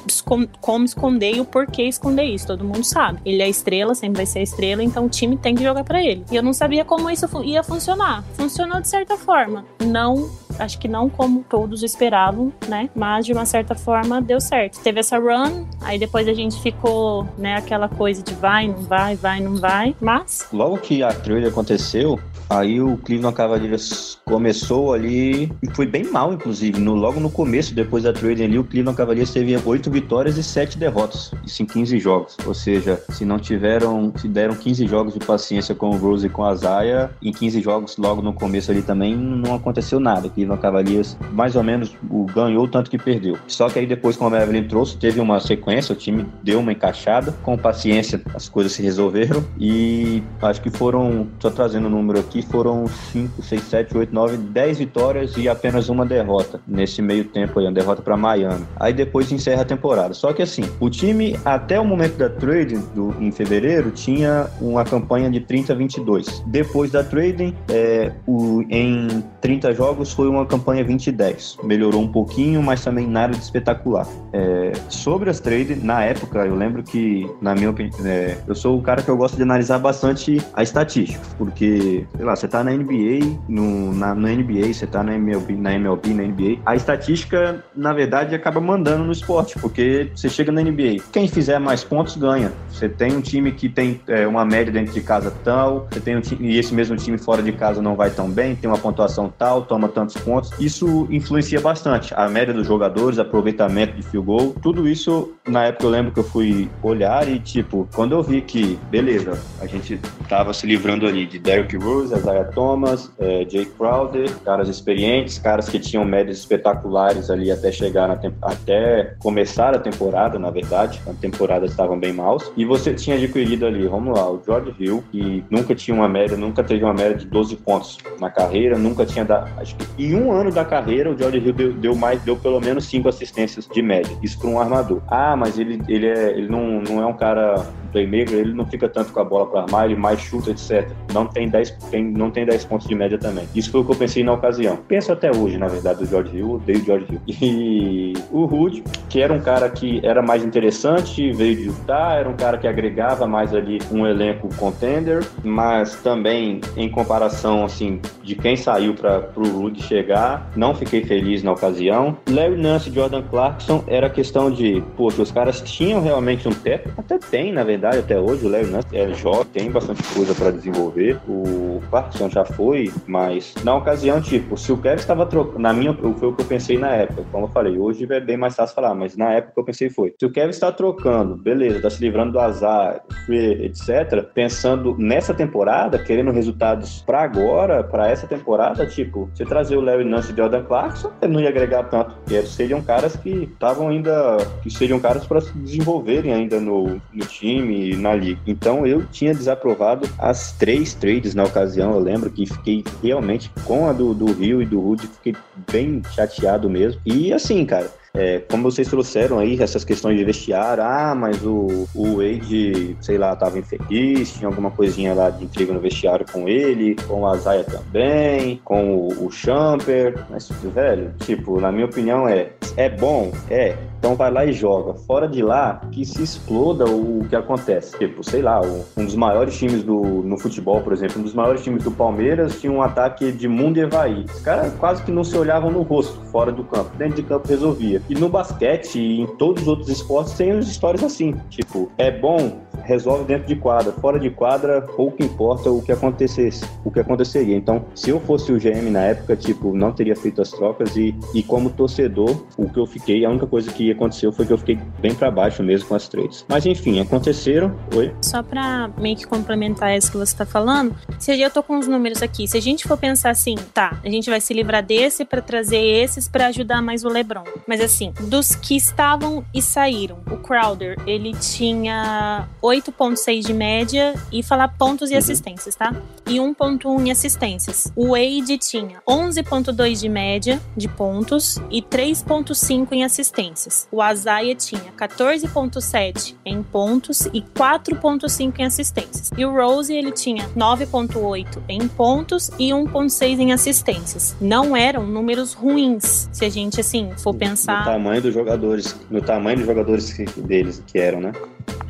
como esconder e o porquê esconder isso. Todo mundo sabe. Ele é estrela, sempre vai ser estrela, então o time tem que jogar para ele. E eu não sabia como isso ia funcionar. Funcionou de certa forma. Não acho que não como todos esperavam, né? Mas de uma certa forma deu certo. Teve essa run, aí depois a gente ficou, né, aquela coisa de vai, não vai, vai, não vai. Mas. Logo que a trade aconteceu, aí o Cleveland Cavaliers começou ali e foi bem mal, inclusive. No, logo no começo, depois da trade ali, o Cleveland Cavaliers teve oito vitórias e sete derrotas. Isso em 15 jogos. Ou seja, se não tiveram, se deram 15 jogos de paciência com o Rose e com a Zaya, em 15 jogos logo no começo ali também não aconteceu nada. Cleveland Cavaliers mais ou menos o ganhou tanto que perdeu. Só que aí depois, como a Evelyn trouxe, teve uma sequência, o time deu uma encaixada, com paciência as coisas se resolveram e acho que foram, só trazendo o número aqui, foram 5, 6, 7, 8, 9, 10 vitórias e apenas uma derrota nesse meio tempo aí, uma derrota para Miami. Aí depois encerra a temporada. Só que assim, o time até o momento da trade do, em fevereiro tinha uma campanha de 30 a 22. Depois da trading, é, o, em 30 jogos foi uma campanha 20 e 10. Melhorou um pouquinho, mas também nada de espetacular. É, sobre as trades, na época, eu lembro que, na minha opinião, é, eu sou o cara que eu gosto de analisar bastante a estatística, porque, sei lá, você tá na NBA, no, na, na NBA, você tá na MLB, na MLB, na NBA, a estatística, na verdade, acaba mandando no esporte, porque você chega na NBA, quem fizer mais pontos ganha. Você tem um time que tem é, uma média dentro de casa tal, você tem um time, e esse mesmo time fora de casa não vai tão bem, tem uma pontuação tal, toma tantos pontos. Isso influencia bastante. A média dos jogadores, aproveitamento de field goal, tudo isso, na época eu lembro que eu fui olhar e, tipo, quando eu vi que, beleza, a gente tava se livrando ali de Derrick Rose, Isaiah Thomas, é, Jay Crowder, caras experientes, caras que tinham médias espetaculares ali até chegar na até começar a temporada, na verdade, a temporada estavam bem maus. E você tinha adquirido ali, vamos lá, o George Hill, que nunca tinha uma média, nunca teve uma média de 12 pontos na carreira, nunca tinha dado, acho que em um ano da carreira o George Hill deu, deu mais, deu pelo menos cinco assistências de média. Isso para um armador. Ah, mas ele, ele, é, ele não, não é um cara playmaker, ele não fica tanto com a bola para armar, ele mais chuta, etc. Não tem 10, tem, não tem 10 pontos de média também. Isso foi o que eu pensei na ocasião. Penso até hoje, na verdade, do George Hill, odeio o George Hill. E o Hood, que era um cara que era mais interessante, veio de Utah, era um cara que agregava mais ali um elenco contender, mas também em comparação assim de quem saiu para o Rudy chegar, não fiquei feliz na ocasião. Larry Nance e Jordan Clarkson era questão de, poxa, os caras tinham realmente um teto, até tem na verdade até hoje. O Larry Nance é jovem, tem bastante coisa para desenvolver. O Clarkson já foi, mas na ocasião, tipo, se o Kevin estava trocando, na minha, foi o que eu pensei na época, como eu falei, hoje é bem mais fácil falar, mas na época eu pensei foi, se o Kevin está trocando, beleza, está se livrando do azar, etc., pensando nessa temporada, querendo resultados para agora, para essa temporada, tipo, você trazer o Larry Nance e Jordan Clarkson, não ia agregar tanto, porque seriam caras que estavam ainda, que seriam caras para se desenvolverem ainda no, no time e na liga. Então eu tinha desaprovado as três trades na ocasião, eu lembro que fiquei realmente com a do, do Rio e do Rudy, fiquei bem chateado mesmo. E assim, cara, é, como vocês trouxeram aí essas questões de vestiário, ah, mas o, o Wade, sei lá, tava infeliz, tinha alguma coisinha lá de intriga no vestiário com ele, com a Zaya também, com o, o Champer, mas, velho, tipo, na minha opinião é, é bom, é, então vai lá e joga. Fora de lá, que se exploda o, que acontece. Tipo, sei lá, um dos maiores times do, no futebol, por exemplo, um dos maiores times do Palmeiras tinha um ataque de mundo e Evaí. Os caras quase que não se olhavam no rosto, fora do campo. Dentro de campo resolvia. E no basquete e em todos os outros esportes tem histórias assim. Tipo, é bom, resolve dentro de quadra. Fora de quadra, pouco importa o que acontecesse, o que aconteceria. Então, se eu fosse o GM na época, tipo, não teria feito as trocas e, e como torcedor, o que eu fiquei, a única coisa que aconteceu foi que eu fiquei bem para baixo mesmo com as trades. Mas enfim, aconteceram. Oi? Só para meio que complementar isso que você tá falando, se eu tô com os números aqui, se a gente for pensar assim, tá, a gente vai se livrar desse para trazer esses para ajudar mais o LeBron. Mas assim, dos que estavam e saíram, o Crowder, ele tinha 8.6 de média e falar pontos e uhum. assistências, tá? E 1.1 em assistências. O Wade tinha 11.2 de média de pontos e 3.5 em assistências. O Azaia tinha 14.7 em pontos e 4.5 em assistências. E o Rose ele tinha 9.8 em pontos e 1.6 em assistências. Não eram números ruins, se a gente assim for pensar no tamanho dos jogadores, no tamanho dos jogadores que, deles que eram, né?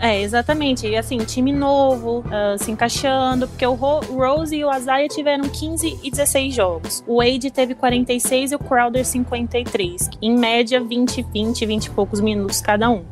É, exatamente. E assim, time novo, uh, se encaixando, porque o Ro Rose e o Azaia tiveram 15 e 16 jogos. O Wade teve 46 e o Crowder 53. Em média, 20, 20, 20 e poucos minutos cada um.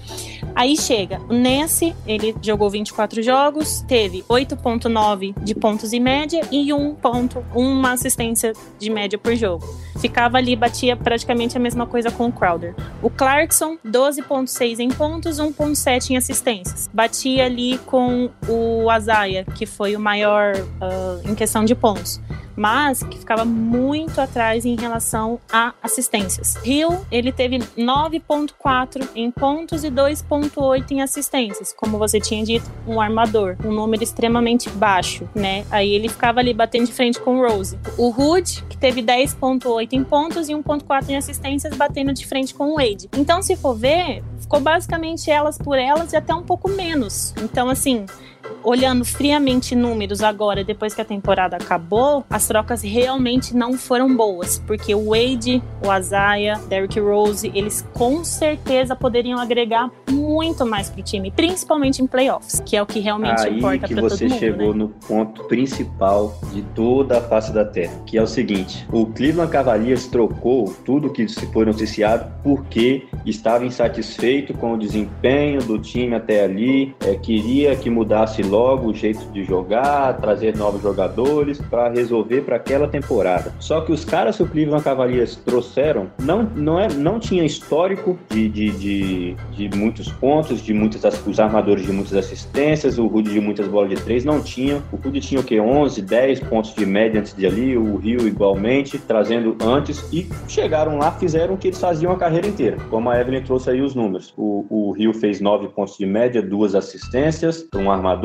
Aí chega o Nance, ele jogou 24 jogos, teve 8.9 de pontos em média e 1 ponto, uma assistência de média por jogo. Ficava ali, batia praticamente a mesma coisa com o Crowder. O Clarkson, 12.6 em pontos, 1.7 em assistências. Batia ali com o Azaia, que foi o maior uh, em questão de pontos mas que ficava muito atrás em relação a assistências. Hill, ele teve 9.4 em pontos e 2.8 em assistências, como você tinha dito, um armador, um número extremamente baixo, né? Aí ele ficava ali batendo de frente com o Rose. O Hood, que teve 10.8 em pontos e 1.4 em assistências, batendo de frente com o Wade. Então, se for ver, ficou basicamente elas por elas e até um pouco menos. Então, assim, olhando friamente números agora, depois que a temporada acabou, as trocas realmente não foram boas, porque o Wade, o Azaia, Derrick Rose, eles com certeza poderiam agregar muito mais pro time, principalmente em playoffs, que é o que realmente Aí importa para todo mundo. você chegou né? no ponto principal de toda a face da Terra, que é o seguinte: o Cleveland Cavaliers trocou tudo que se foi noticiado porque estava insatisfeito com o desempenho do time até ali, é, queria que mudasse logo o jeito de jogar, trazer novos jogadores para resolver para aquela temporada. Só que os caras que o Cleveland Cavaliers trouxeram não, não, é, não tinha histórico de, de, de, de muitos pontos, de muitas os armadores de muitas assistências, o Rudy de muitas bolas de três, não tinha. O Rudy tinha o que? 11, 10 pontos de média antes de ali, o Rio igualmente, trazendo antes e chegaram lá, fizeram o que eles faziam a carreira inteira. Como a Evelyn trouxe aí os números. O, o Rio fez 9 pontos de média, duas assistências um armador,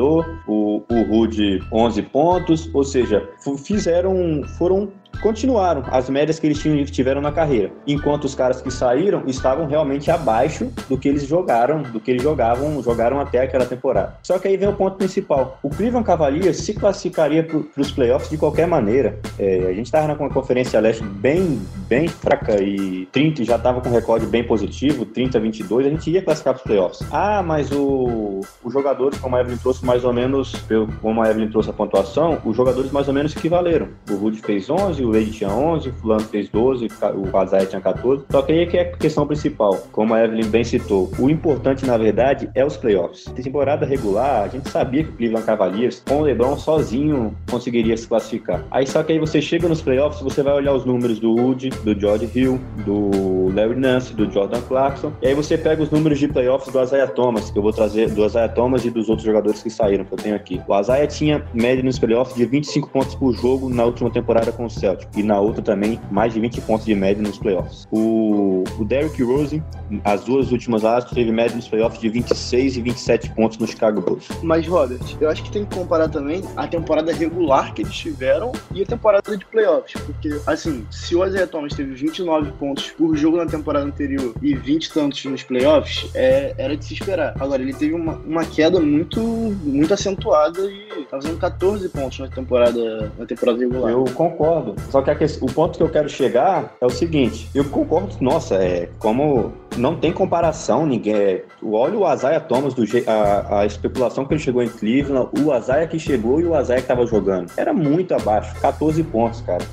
o, o Rude 11 pontos, ou seja, fizeram, foram continuaram as médias que eles tinham, tiveram na carreira, enquanto os caras que saíram estavam realmente abaixo do que eles jogaram, do que eles jogavam, jogaram até aquela temporada. Só que aí vem o ponto principal. O Cleveland Cavaliers se classificaria para os playoffs de qualquer maneira. É, a gente estava na conferência leste bem, bem fraca e 30 já estava com um recorde bem positivo, 30 22, a gente ia classificar para os playoffs. Ah, mas o, os jogadores, como a Evelyn trouxe mais ou menos, como a Evelyn trouxe a pontuação, os jogadores mais ou menos equivaleram. O Rudy fez 11, o Wade tinha 11, o fulano fez 12, o Isaiah tinha 14. Só que aí é que é a questão principal, como a Evelyn bem citou. O importante, na verdade, é os playoffs. Na temporada regular, a gente sabia que o Cleveland Cavaliers, com o LeBron sozinho, conseguiria se classificar. Aí só que aí você chega nos playoffs, você vai olhar os números do Wood, do George Hill, do Larry Nance, do Jordan Clarkson, e aí você pega os números de playoffs do Isaiah Thomas, que eu vou trazer do Isaiah Thomas e dos outros jogadores que saíram, que eu tenho aqui. O Isaiah tinha média nos playoffs de 25 pontos por jogo na última temporada com o Celtic, e na outra também mais de 20 pontos de média nos playoffs. O, o Derrick Rose, as duas últimas aspas, teve média nos playoffs de 26 e 27 pontos no Chicago Bulls. Mas, Robert, eu acho que tem que comparar também a temporada regular que eles tiveram e a temporada de playoffs, porque, assim, se o Isaiah Thomas teve 29 pontos por jogo na temporada anterior e 20 tantos nos playoffs, é, era de se esperar. Agora, ele teve uma, uma queda muito, muito acentuada e tá fazendo 14 pontos na temporada, na temporada regular. Eu concordo. Só que o ponto que eu quero chegar é o seguinte: eu concordo, nossa, é como não tem comparação, ninguém. É, olha o Azaia Thomas, do, a, a especulação que ele chegou em Cleveland, o Azaia que chegou e o Azaia que tava jogando. Era muito abaixo, 14 pontos, cara.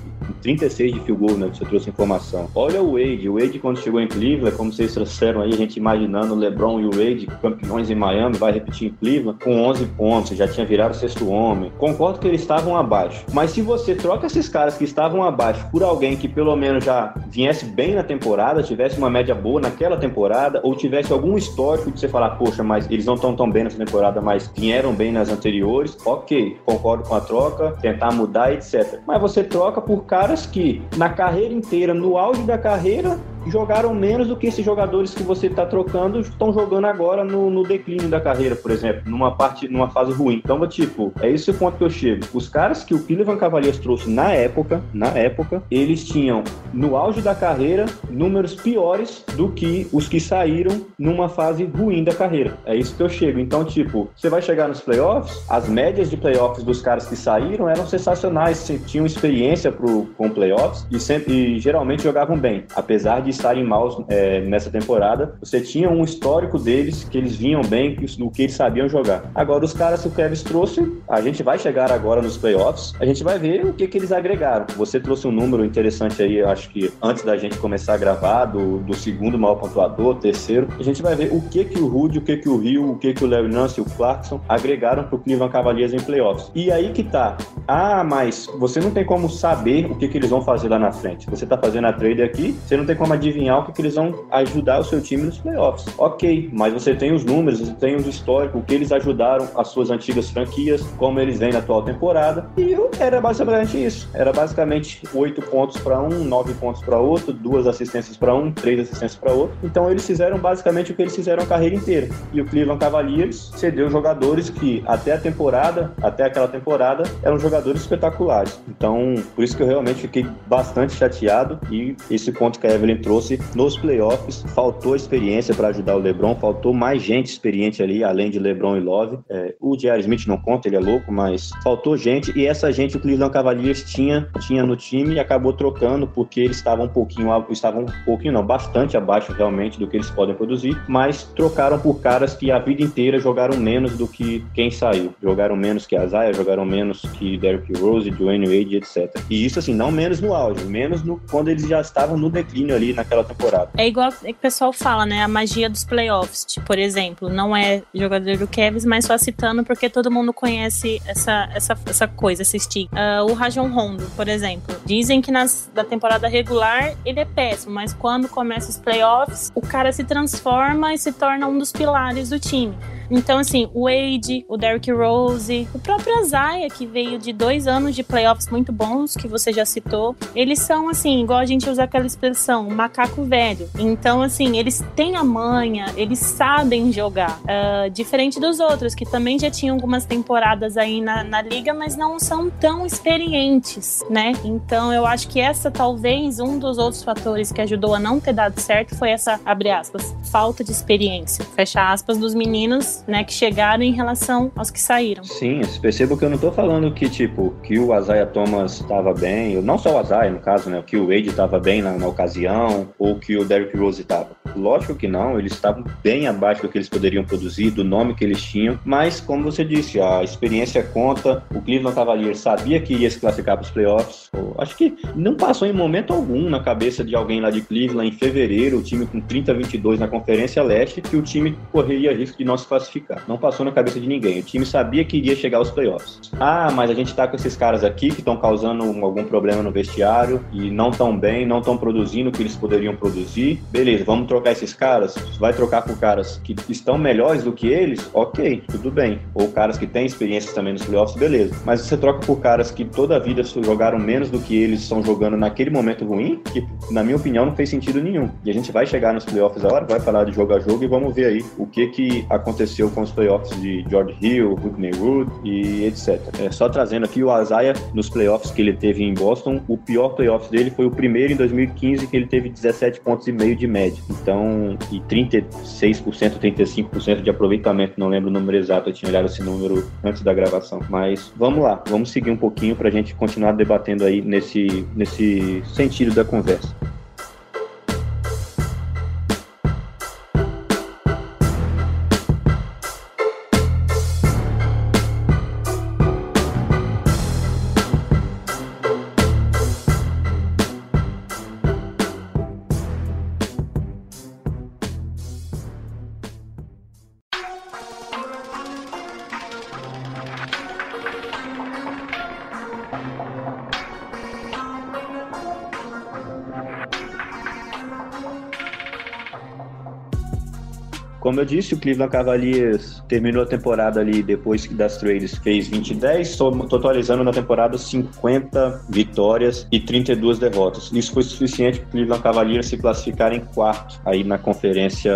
36 de field goal, né? Você trouxe informação. Olha o Wade. O Wade, quando chegou em Cleveland, como vocês trouxeram aí, a gente imaginando o LeBron e o Wade campeões em Miami, vai repetir em Cleveland, com 11 pontos, já tinha virado sexto homem. Concordo que eles estavam abaixo. Mas se você troca esses caras que estavam abaixo por alguém que pelo menos já viesse bem na temporada, tivesse uma média boa naquela temporada, ou tivesse algum histórico de você falar, poxa, mas eles não estão tão bem nessa temporada, mas vieram bem nas anteriores, ok, concordo com a troca, tentar mudar, etc. Mas você troca por caras que na carreira inteira, no auge da carreira, jogaram menos do que esses jogadores que você está trocando estão jogando agora no, no, declínio da carreira, por exemplo, numa parte, numa fase ruim. Então, tipo, é esse o ponto que eu chego. Os caras que o Cleveland Cavaliers trouxe na época, na época, eles tinham no auge da carreira números piores do que os que saíram numa fase ruim da carreira. É isso que eu chego. Então, tipo, você vai chegar nos playoffs, as médias de playoffs dos caras que saíram eram sensacionais, tinham experiência pro, com playoffs e, sempre, e geralmente jogavam bem, apesar de estarem maus é, nessa temporada, você tinha um histórico deles que eles vinham bem, no que eles sabiam jogar. Agora, os caras que o Kevin trouxe, a gente vai chegar agora nos playoffs, a gente vai ver o que, que eles agregaram. Você trouxe um número interessante aí, acho que antes da gente começar a gravar, do, do segundo maior pontuador, terceiro, a gente vai ver o que que o Rudy, o que que o Rio, o que que o Larry Nance e o Clarkson agregaram pro Cleveland Cavaliers em playoffs. E aí que tá. Ah, mas você não tem como saber o que que eles vão fazer lá na frente. Você tá fazendo a trade aqui, você não tem como adivinhar o que, que eles vão ajudar o seu time nos playoffs. Ok, mas você tem os números, você tem os históricos, o que eles ajudaram as suas antigas franquias, como eles vêm na atual temporada. E era basicamente isso. Era basicamente oito pontos para um, nove pontos para outro, duas assistências para um, três assistências para outro. Então eles fizeram basicamente o que eles fizeram a carreira inteira. E o Cleveland Cavaliers cedeu jogadores que até a temporada, até aquela temporada, eram jogadores espetaculares. Então, por isso que eu realmente fiquei bastante chateado e esse ponto que a Evelyn trouxe trouxe nos playoffs. Faltou experiência para ajudar o LeBron, faltou mais gente experiente ali, além de LeBron e Love. É, o J.R. Smith não conta, ele é louco, mas faltou gente e essa gente o Cleveland Cavaliers tinha, tinha no time e acabou trocando porque eles estavam um pouquinho, estavam um pouquinho não, bastante abaixo realmente do que eles podem produzir, mas trocaram por caras que a vida inteira jogaram menos do que quem saiu. Jogaram menos que Isaiah, jogaram menos que Derrick Rose, Dwayne Wade, etc. E isso assim, não menos no auge, menos no, quando eles já estavam no declínio ali, naquela temporada. É igual que o pessoal fala, né? A magia dos playoffs. Tipo, por exemplo, não é jogador do Cavs, mas só citando porque todo mundo conhece essa, essa, essa coisa, esse stick. Uh, o Rajon Rondo, por exemplo. Dizem que nas, da temporada regular ele é péssimo, mas quando começa os playoffs, o cara se transforma e se torna um dos pilares do time. Então, assim, o Wade, o Derrick Rose, o próprio Azaia, que veio de dois anos de playoffs muito bons, que você já citou, eles são, assim, igual a gente usa aquela expressão, macaco velho. Então, assim, eles têm a manha, eles sabem jogar. Uh, diferente dos outros, que também já tinham algumas temporadas aí na, na liga, mas não são tão experientes, né? Então, eu acho que essa, talvez, um dos outros fatores que ajudou a não ter dado certo foi essa, abre aspas, falta de experiência, fecha aspas, dos meninos né, que chegaram em relação aos que saíram. Sim, perceba que eu não tô falando que, tipo, que o Isaiah Thomas estava bem, não só o Isaiah, no caso, né, que o Wade estava bem na, na, ocasião, ou que o Derrick Rose estava. Lógico que não, eles estavam bem abaixo do que eles poderiam produzir, do nome que eles tinham, mas, como você disse, a experiência conta, o Cleveland Cavaliers sabia que ia se classificar para os playoffs, acho que não passou em momento algum na cabeça de alguém lá de Cleveland em fevereiro, o time com 30-22 na Conferência Leste, que o time correria risco de não se classificar. Não passou na cabeça de ninguém. O time sabia que iria chegar aos playoffs. Ah, mas a gente tá com esses caras aqui que estão causando algum problema no vestiário e não tão bem, não estão produzindo o que eles poderiam produzir. Beleza, vamos trocar esses caras? Vai trocar por caras que estão melhores do que eles? Ok, tudo bem. Ou caras que têm experiência também nos playoffs, beleza. Mas você troca por caras que toda a vida jogaram menos do que eles estão jogando naquele momento ruim, que na minha opinião não fez sentido nenhum. E a gente vai chegar nos playoffs agora, vai falar de jogo a jogo e vamos ver aí o que que aconteceu com os playoffs de George Hill, Whitney Wood e etc. É, só trazendo aqui o Isaiah nos playoffs que ele teve em Boston, o pior playoffs dele foi o primeiro em 2015 que ele teve 17 pontos e meio de média. Então, e 36%, 35% de aproveitamento, não lembro o número exato, eu tinha olhado esse número antes da gravação. Mas vamos lá, vamos seguir um pouquinho para a gente continuar debatendo aí nesse, nesse sentido da conversa. Eu disse, o Cleveland Cavaliers terminou a temporada ali depois que das trades fez 20 e 10, totalizando na temporada 50 vitórias e 32 derrotas. Isso foi suficiente para o Cleveland Cavaliers se classificar em quarto aí na conferência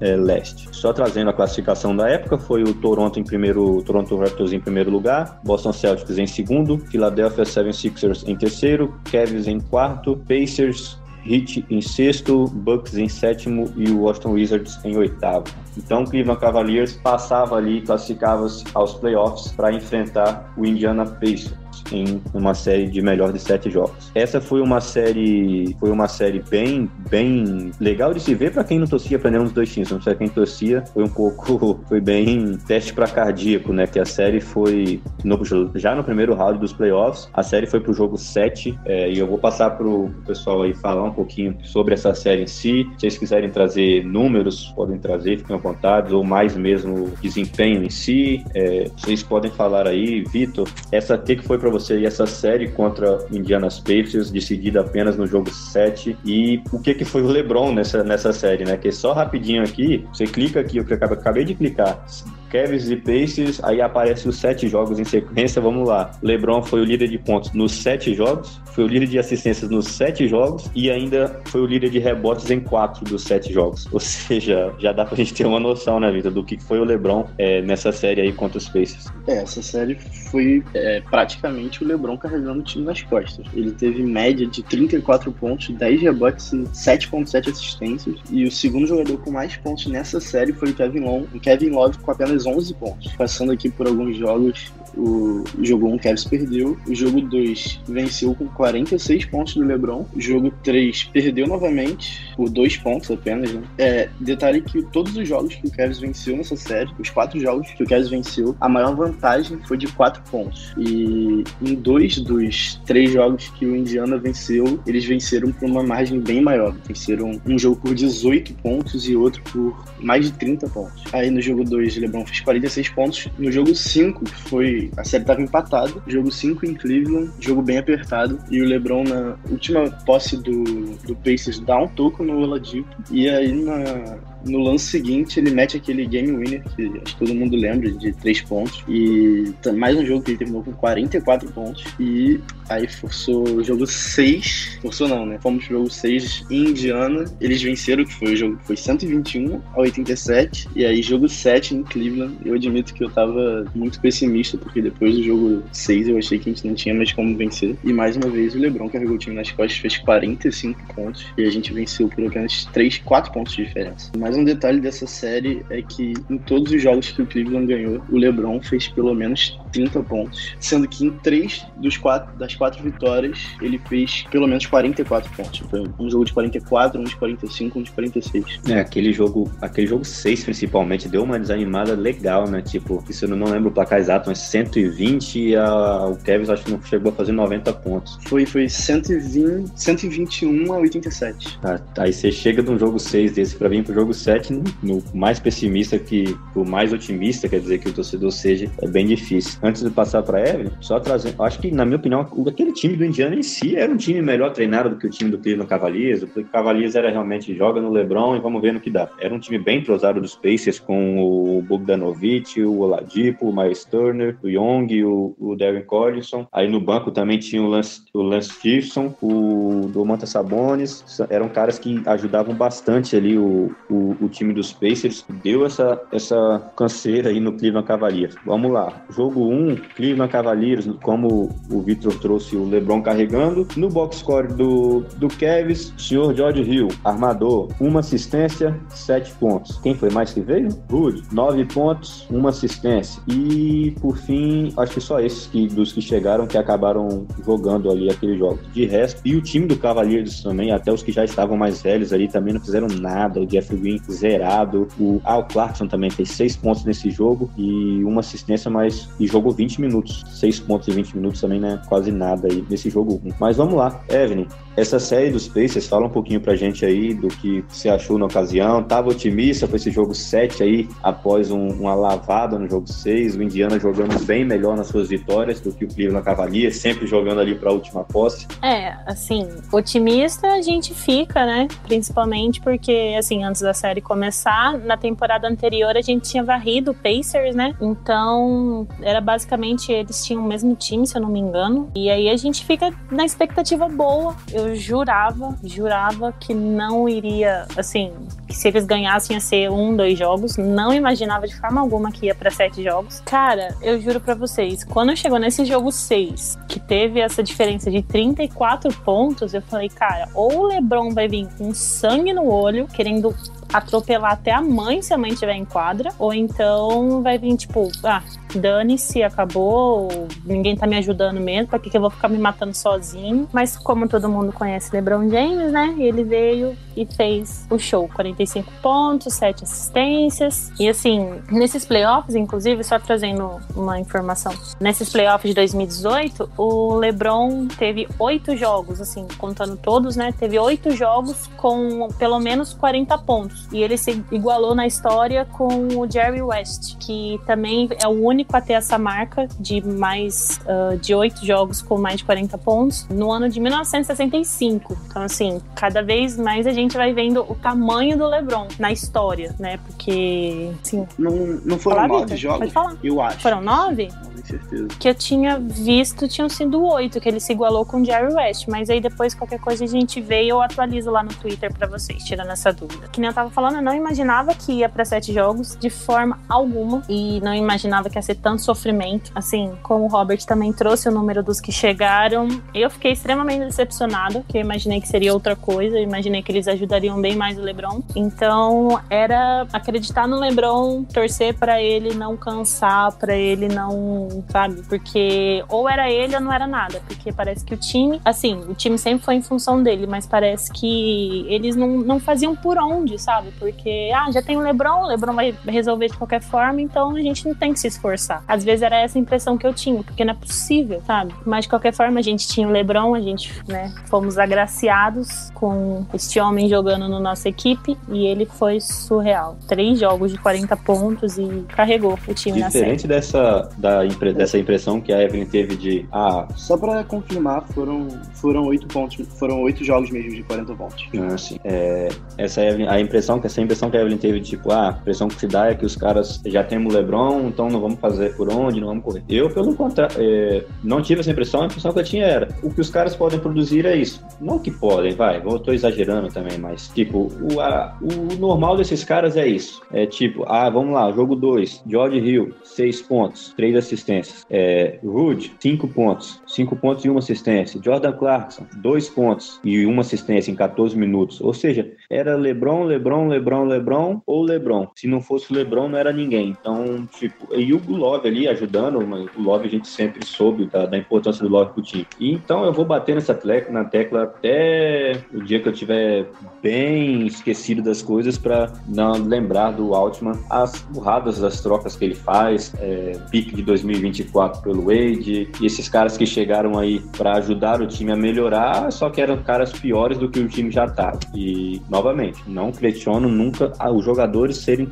é, leste. Só trazendo a classificação da época, foi o Toronto em primeiro, Toronto Raptors em primeiro lugar, Boston Celtics em segundo, Philadelphia 76ers em terceiro, Cavs em quarto, Pacers Heat em sexto, Bucks em sétimo e o Washington Wizards em oitavo. Então, o Cleveland Cavaliers passava ali, classificava-se aos playoffs para enfrentar o Indiana Pacers em uma série de melhor de sete jogos. Essa foi uma série, foi uma série bem, bem legal de se ver para quem não torcia aprendendo os dois times. Não sei quem torcia, foi um pouco, foi bem teste para cardíaco, né? Que a série foi no, já no primeiro round dos playoffs. A série foi pro jogo 7 é, e eu vou passar pro pessoal aí falar um pouquinho sobre essa série em si. Se vocês quiserem trazer números, podem trazer, fiquem à vontade, ou mais mesmo desempenho em si. É, vocês podem falar aí, Vitor, essa que foi para você essa série contra Indiana's Pacers, decidida apenas no jogo 7. E o que, que foi o LeBron nessa, nessa série, né? Que só rapidinho aqui, você clica aqui, eu acabei de clicar. Cavs e Pacers, aí aparece os sete jogos em sequência, vamos lá. LeBron foi o líder de pontos nos sete jogos, foi o líder de assistências nos sete jogos e ainda foi o líder de rebotes em quatro dos sete jogos. Ou seja, já dá pra gente ter uma noção, né, Vitor, do que foi o LeBron é, nessa série aí contra os Pacers. É, essa série foi é, praticamente o LeBron carregando o time nas costas. Ele teve média de 34 pontos, 10 rebotes e 7.7 assistências. E o segundo jogador com mais pontos nessa série foi o Kevin Long, o Kevin Love com apenas 11 pontos. Passando aqui por alguns jogos, o jogo 1 Cavs perdeu, o jogo 2 venceu com 46 pontos do LeBron, o jogo 3 perdeu novamente por 2 pontos apenas, né? É, detalhe que todos os jogos que o Cavs venceu nessa série, os quatro jogos que o Cavs venceu, a maior vantagem foi de 4 pontos. E em dois dos três jogos que o Indiana venceu, eles venceram por uma margem bem maior. Venceram um jogo por 18 pontos e outro por mais de 30 pontos. Aí no jogo 2, o LeBron fez 46 pontos. No jogo 5, foi a série estava empatada. Jogo 5 em Cleveland, jogo bem apertado. E o LeBron, na última posse do, do Pacers, dá um toco no Oladipo. E aí, na, no lance seguinte, ele mete aquele game winner, que acho que todo mundo lembra, de 3 pontos. E mais um jogo que ele terminou com 44 pontos. E aí forçou o jogo 6. Forçou não, né? Fomos pro jogo 6 em Indiana. Eles venceram, que foi o jogo foi 121 a 87. E aí, jogo 7 em Cleveland. Eu admito que eu tava muito pessimista, porque depois do jogo 6 eu achei que a gente não tinha mais como vencer. E mais uma vez o LeBron carregou o time nas costas, fez 45 pontos. E a gente venceu por apenas 3, 4 pontos de diferença. Mas Mais um detalhe dessa série é que em todos os jogos que o Cleveland ganhou, o LeBron fez pelo menos 30 pontos, sendo que em três dos quatro, das quatro vitórias ele fez pelo menos 44 pontos. Foi um jogo de 44, um de 45, um de 46. É, aquele jogo, aquele jogo 6 principalmente, deu uma desanimada legal, né? Tipo, isso eu não lembro o placar exato, mas 120 e a, o Kevin acho que não chegou a fazer 90 pontos. Foi, foi 120, 121 a 87. Tá, aí você chega de um jogo 6 desse pra vir pro jogo 7, no, no mais pessimista que o mais otimista, quer dizer que o torcedor seja, é bem difícil. Antes de passar pra Evelyn, só trazendo, acho que na minha opinião, aquele time do Indiana em si era um time melhor treinado do que o time do Cleveland Cavaliers. O Cavaliers era realmente joga no LeBron e vamos ver no que dá. Era um time bem entrosado dos Pacers com o Bogdanovic, o Oladipo, o Miles Turner, o Young, o, o Darren Collison. Aí no banco também tinha o Lance, o Lance Gibson, o Domantas Sabonis. Eram caras que ajudavam bastante ali o, o, time dos Pacers. Deu essa, essa canseira aí no Cleveland Cavaliers. Vamos lá. Jogo 1, um, Cleveland Cavaliers, como o Victor trouxe o LeBron carregando. No box score do, do Cavs, senhor George Hill, armador, uma assistência, sete pontos. Quem foi mais que veio? Rude, nove pontos, uma assistência. E por fim, acho que só esses que, dos que chegaram que acabaram jogando ali aquele jogo. De resto, e o time do Cavaliers também, até os que já estavam mais velhos ali também não fizeram nada. O Jeff Green zerado. O Al Clarkson também fez seis pontos nesse jogo e uma assistência, mas e jogou 20 minutos. Seis pontos em 20 minutos também, né? Quase nada aí nesse jogo. Mas vamos lá, Evelyn. Essa série dos Pacers, fala um pouquinho pra gente aí do que você achou na ocasião. Tava otimista com esse jogo 7 aí, após um, uma lavada no jogo 6. O Indiana jogando bem melhor nas suas vitórias do que o Cleveland Cavaliers, sempre jogando ali pra última posse. É, assim, otimista a gente fica, né? Principalmente porque, assim, antes da série começar, na temporada anterior a gente tinha varrido o Pacers, né? Então, era basicamente eles tinham o mesmo time, se eu não me engano. E aí a gente fica na expectativa boa. Eu eu jurava, jurava que não iria, assim, que se eles ganhassem ia ser um, dois jogos. Não imaginava de forma alguma que ia para sete jogos. Cara, eu juro para vocês, quando chegou nesse jogo 6, que teve essa diferença de 34 pontos, eu falei, cara, ou o LeBron vai vir com sangue no olho, querendo atropelar até a mãe se a mãe estiver em quadra, ou então vai vir tipo, ah, dane-se, acabou, ninguém tá me ajudando mesmo, pra que, que eu vou ficar me matando sozinho? Mas como todo mundo conhece LeBron James, né? Ele veio e fez o show, 45 pontos, 7 assistências. E assim, nesses playoffs, inclusive, só trazendo uma informação, nesses playoffs de 2018, o LeBron teve oito jogos, assim, contando todos, né? Teve oito jogos com pelo menos 40 pontos. E ele se igualou na história com o Jerry West, que também é o único a ter essa marca de mais uh, de oito jogos com mais de 40 pontos no ano de 1965. Então, assim, cada vez mais a gente vai vendo o tamanho do LeBron na história, né? Porque, assim. Não, não foram nove jogos? Eu acho. Foram nove? Certeza. Que eu tinha visto tinham sido oito, que ele se igualou com o Jerry West. Mas aí depois, qualquer coisa, a gente vê e eu atualizo lá no Twitter para vocês, tirando essa dúvida. Que nem eu tava falando, eu não imaginava que ia para sete jogos de forma alguma. E não imaginava que ia ser tanto sofrimento. Assim, como o Robert também trouxe o número dos que chegaram, eu fiquei extremamente decepcionada, que eu imaginei que seria outra coisa. Eu imaginei que eles ajudariam bem mais o LeBron. Então, era acreditar no LeBron, torcer para ele não cansar, para ele não sabe? Porque ou era ele ou não era nada. Porque parece que o time, assim, o time sempre foi em função dele, mas parece que eles não, não faziam por onde, sabe? Porque, ah, já tem o Lebron, o Lebron vai resolver de qualquer forma, então a gente não tem que se esforçar. Às vezes era essa impressão que eu tinha, porque não é possível, sabe? Mas de qualquer forma, a gente tinha o Lebron, a gente, né, fomos agraciados com este homem jogando na nossa equipe e ele foi surreal. Três jogos de 40 pontos e carregou o time Diferente na série. Diferente dessa da dessa impressão que a Evelyn teve de. Ah. Só pra confirmar, foram, foram oito pontos, foram oito jogos mesmo de 40 pontos. Ah, sim. É, essa Evelyn, a impressão, essa impressão que a Evelyn teve de tipo, ah, a impressão que se dá é que os caras já temos o Lebron, então não vamos fazer por onde, não vamos correr. Eu, pelo contrário, é, não tive essa impressão, a impressão que eu tinha era o que os caras podem produzir é isso. Não que podem, vai, eu tô exagerando também, mas tipo, o, a, o normal desses caras é isso. É tipo, ah, vamos lá, jogo 2, George Hill, seis pontos, três assistências assistências. É, Rude, 5 pontos. 5 pontos e uma assistência. Jordan Clarkson, 2 pontos e uma assistência em 14 minutos. Ou seja, era LeBron, LeBron, LeBron, LeBron ou LeBron. Se não fosse o LeBron, não era ninguém. Então, tipo, e o Love ali ajudando, mas o Love a gente sempre soube da, da importância do Love pro time. E, então eu vou bater nessa tecla, na tecla até o dia que eu tiver bem esquecido das coisas para não lembrar do Altman as burradas das trocas que ele faz, é, pique de 2024 pelo Wade, e esses caras que chegaram aí para ajudar o time a melhorar, só que eram caras piores do que o time já estava. E, novamente, não questiono nunca os jogadores serem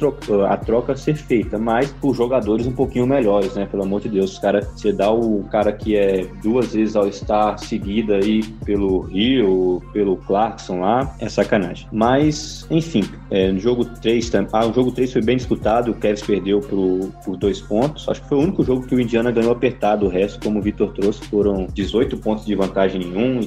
a troca ser feita, mas por jogadores um pouquinho melhores, né? Pelo amor de Deus, os cara, você dá o cara que é duas vezes ao estar seguida aí pelo Rio, pelo Clarkson lá, é sacanagem. Mas, enfim, é, no jogo 3, ah, o jogo 3 foi bem disputado, o Cavs perdeu por, por dois pontos. Acho que foi o único jogo que o Indiana ganhou apertado, o resto, como o Vitor trouxe, foram 18 pontos de vantagem em um e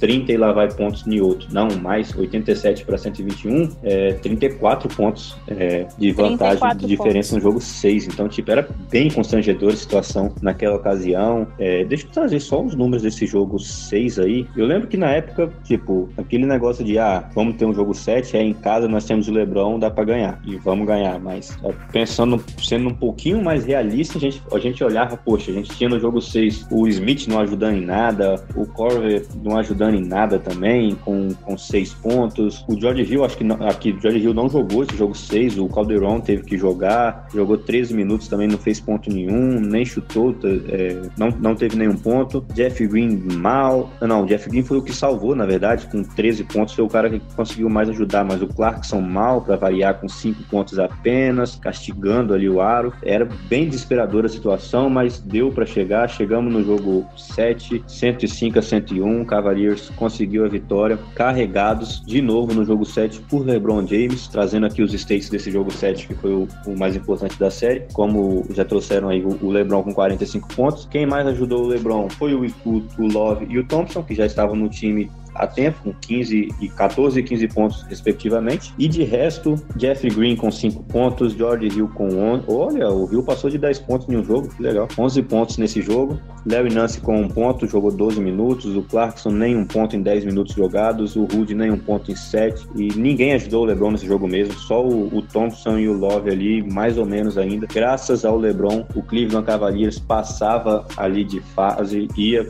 30 e lá vai pontos em outro. Não, mais 87 para 121, é, 34 pontos é, de vantagem de diferença pontos. no jogo 6. Então, tipo, era bem constrangedora a situação naquela ocasião. É, deixa eu trazer só os números desse jogo 6 aí. Eu lembro que na época, tipo, aquele negócio de, ah, vamos ter um jogo 7, é em casa, nós temos o LeBron, dá para ganhar. E vamos ganhar. Mas é, pensando, sendo um pouquinho mais realista, a gente, a gente olhava, poxa, a gente tinha no jogo 6 o Smith não ajudando em nada, o Corver não ajudando em nada também, com, com 6 pontos. O George Hill, acho que não, aqui, George Hill não jogou esse jogo 6, o Calderon teve que jogar, jogou 13 minutos também, não fez ponto nenhum, nem chutou, é, não, não teve nenhum ponto. Jeff Green mal. Não, o Jeff Green foi o que salvou, na verdade, com 13 pontos, foi o cara que conseguiu mais ajudar, mas o Clarkson mal, para variar, com 5 pontos apenas, castigando ali o aro. Era bem desesperadora a situação, mas deu para chegar. Chegamos no jogo 7, 105 a 101. Cavaliers conseguiu a vitória, carregados de novo no jogo 7 por LeBron James, trazendo aqui os states desse jogo 7, que foi o, o mais importante da série. Como já trouxeram aí o, o LeBron com 45 pontos. Quem mais ajudou o LeBron foi o, o, o Love e o Thompson, que já estavam no time a tempo, com 15 e 14 e 15 pontos, respectivamente. E de resto, Jeff Green com 5 pontos, George Hill com 11. Olha, o Hill passou de 10 pontos em um jogo, que legal. 11 pontos nesse jogo. Larry Nance com 1 um ponto, jogou 12 minutos. O Clarkson nem um ponto em 10 minutos jogados. O Rude nem um ponto em 7. E ninguém ajudou o LeBron nesse jogo mesmo, só o, o Thompson e o Love ali, mais ou menos ainda. Graças ao LeBron, o Cleveland Cavaliers passava ali de fase, ia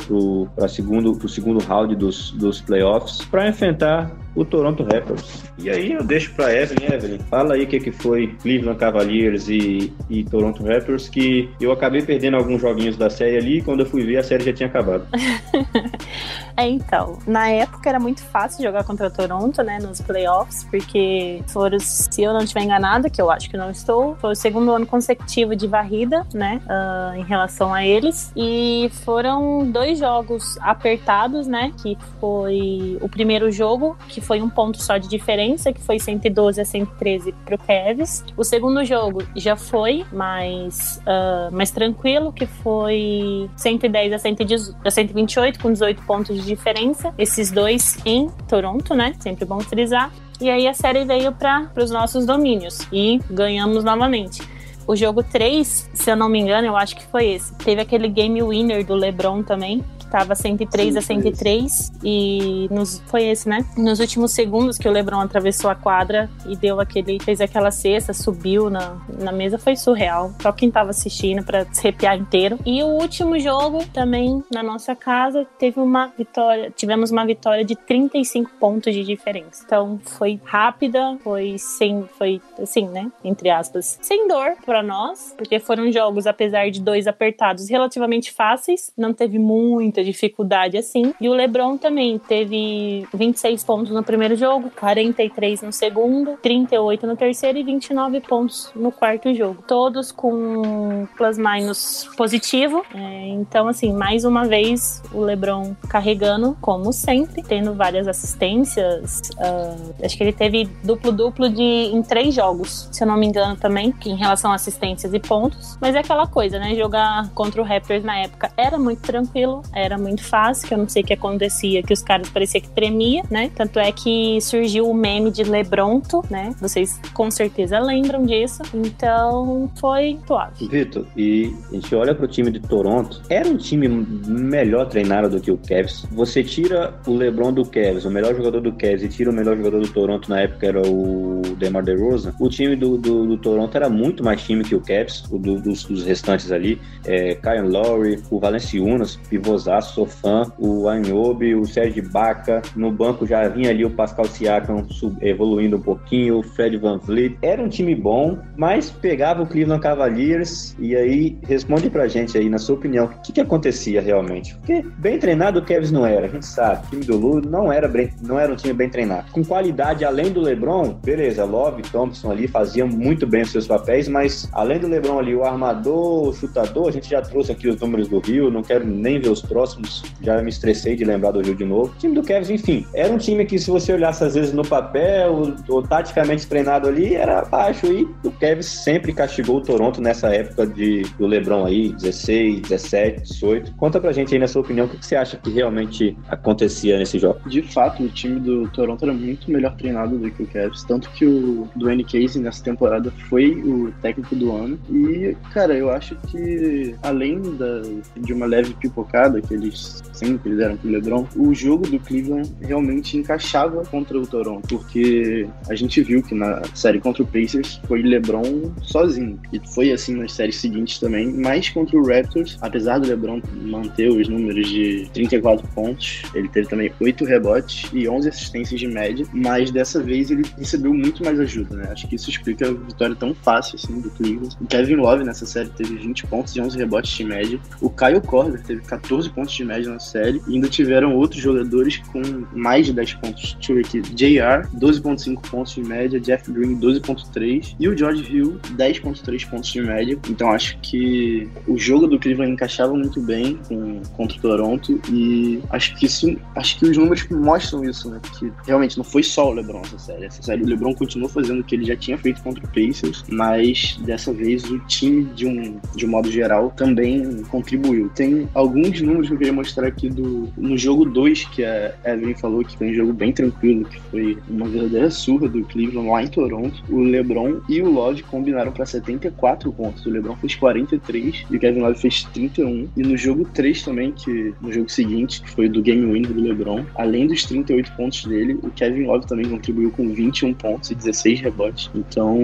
para segundo, o segundo round dos, dos playoffs para enfrentar o Toronto Raptors. E aí eu deixo para Evelyn, Evelyn, fala aí o que, que foi Cleveland Cavaliers e, e Toronto Raptors, que eu acabei perdendo alguns joguinhos da série ali e quando eu fui ver a série já tinha acabado. é, então, na época era muito fácil jogar contra o Toronto, né, nos playoffs, porque foram, se eu não estiver enganada, que eu acho que não estou, foi o segundo ano consecutivo de varrida, né, uh, em relação a eles, e foram dois jogos apertados, né, que foi o primeiro jogo, que foi um ponto só de diferença, que foi 112 a 113 pro Cavs. O segundo jogo já foi mais, uh, mais tranquilo, que foi 110 a, 110 a 128, com 18 pontos de diferença. Esses dois em Toronto, né? Sempre bom frisar. E aí a série veio para os nossos domínios e ganhamos novamente. O jogo 3, se eu não me engano, eu acho que foi esse. Teve aquele game winner do LeBron também, Tava 103 Sim, a 103 e nos, foi esse, né? Nos últimos segundos que o LeBron atravessou a quadra e deu aquele, fez aquela cesta, subiu na, na mesa, foi surreal. Só quem tava assistindo para se arrepiar inteiro. E o último jogo também na nossa casa teve uma vitória, tivemos uma vitória de 35 pontos de diferença. Então foi rápida, foi sem, foi assim, né? Entre aspas, sem dor para nós, porque foram jogos, apesar de dois apertados, relativamente fáceis, não teve muita muita dificuldade assim. E o LeBron também teve 26 pontos no primeiro jogo, 43 no segundo, 38 no terceiro e 29 pontos no quarto jogo. Todos com plus-minus positivo. É, então, assim, mais uma vez o LeBron carregando, como sempre, tendo várias assistências. Uh, acho que ele teve duplo-duplo de em três jogos, se eu não me engano também, em relação a assistências e pontos. Mas é aquela coisa, né? Jogar contra o Raptors na época era muito tranquilo, era era muito fácil, que eu não sei o que acontecia, que os caras parecia que tremia, né? Tanto é que surgiu o meme de Lebronto, né? Vocês com certeza lembram disso. Então foi suave. Vitor, e a gente olha pro time de Toronto, era um time melhor treinado do que o Cavs. Você tira o LeBron do Cavs, o melhor jogador do Cavs, e tira o melhor jogador do Toronto na época era o DeMar DeRozan. O time do, do, do Toronto era muito mais time que o Cavs, o do, dos, dos, restantes ali. É, Kyle Lowry, o Valenciunas, pivôzaço, sou fã, o Anyobi, o Sérgio Baca. No banco já vinha ali o Pascal Siakam evoluindo um pouquinho, o Fred Van Vliet. Era um time bom, mas pegava o Cleveland Cavaliers e aí responde pra gente aí, na sua opinião, o que, que acontecia realmente? Porque bem treinado o Cavs não era, a gente sabe. O time do Lu não era, não era um time bem treinado. Com qualidade, além do LeBron, beleza, Love, Thompson ali faziam muito bem os seus papéis, mas além do LeBron ali, o armador, o chutador, a gente já trouxe aqui os números do Rio, não quero nem ver os próximos, já me estressei de lembrar do Rio de novo. O time do Cavs, enfim, era um time que se você olhasse às vezes no papel, ou taticamente treinado ali, era baixo e o Cavs sempre castigou o Toronto nessa época de, do LeBron aí, 16, 17, 18. Conta pra gente aí, na sua opinião, o que você acha que realmente acontecia nesse jogo? De fato, o time do Toronto era muito melhor treinado do que o Cavs, tanto que o Dwayne Casey nessa temporada foi o técnico do ano. E, cara, eu acho que além da, de uma leve pipocada que eles sempre deram pro LeBron, o jogo do Cleveland realmente encaixava contra o Toronto, porque a gente viu que na série contra o Pacers foi LeBron sozinho. E foi assim nas séries seguintes também, mas contra o Raptors, apesar do LeBron manter os números de 34 pontos, ele teve também 8 rebotes e 11 assistências de média, mas dessa vez ele recebeu muito mais ajuda, né? Acho que isso explica a vitória tão fácil assim do Cleveland. O Kevin Love nessa série teve 20 pontos e 11 rebotes de média. O Kyle Korver teve 14 pontos de média na série e ainda tiveram outros jogadores com mais de 10 pontos. Deixa eu ver aqui. JR, 12.5 pontos de média, Jeff Green, 12.3 e o George Hill, 10.3 pontos de média. Então acho que o jogo do Cleveland encaixava muito bem com, contra o Toronto e acho que isso, acho que os números mostram isso, né? Porque realmente não foi só o LeBron essa série. Essa série o LeBron continuou fazendo o que ele já tinha feito contra o Pacers, mas dessa vez o time de um de um modo geral também contribuiu. Tem alguns números que eu queria mostrar aqui do no jogo 2 que a Evelyn falou que foi um jogo bem tranquilo, que foi uma verdadeira surra do Cleveland lá em Toronto. O LeBron e o Love combinaram para 74 pontos. O LeBron fez 43 e o Kevin Love fez 31. E no jogo 3 também, que no jogo seguinte, que foi do game winner do LeBron, além dos 38 pontos dele, o Kevin Love também contribuiu com 21 pontos e 16 rebotes. Então,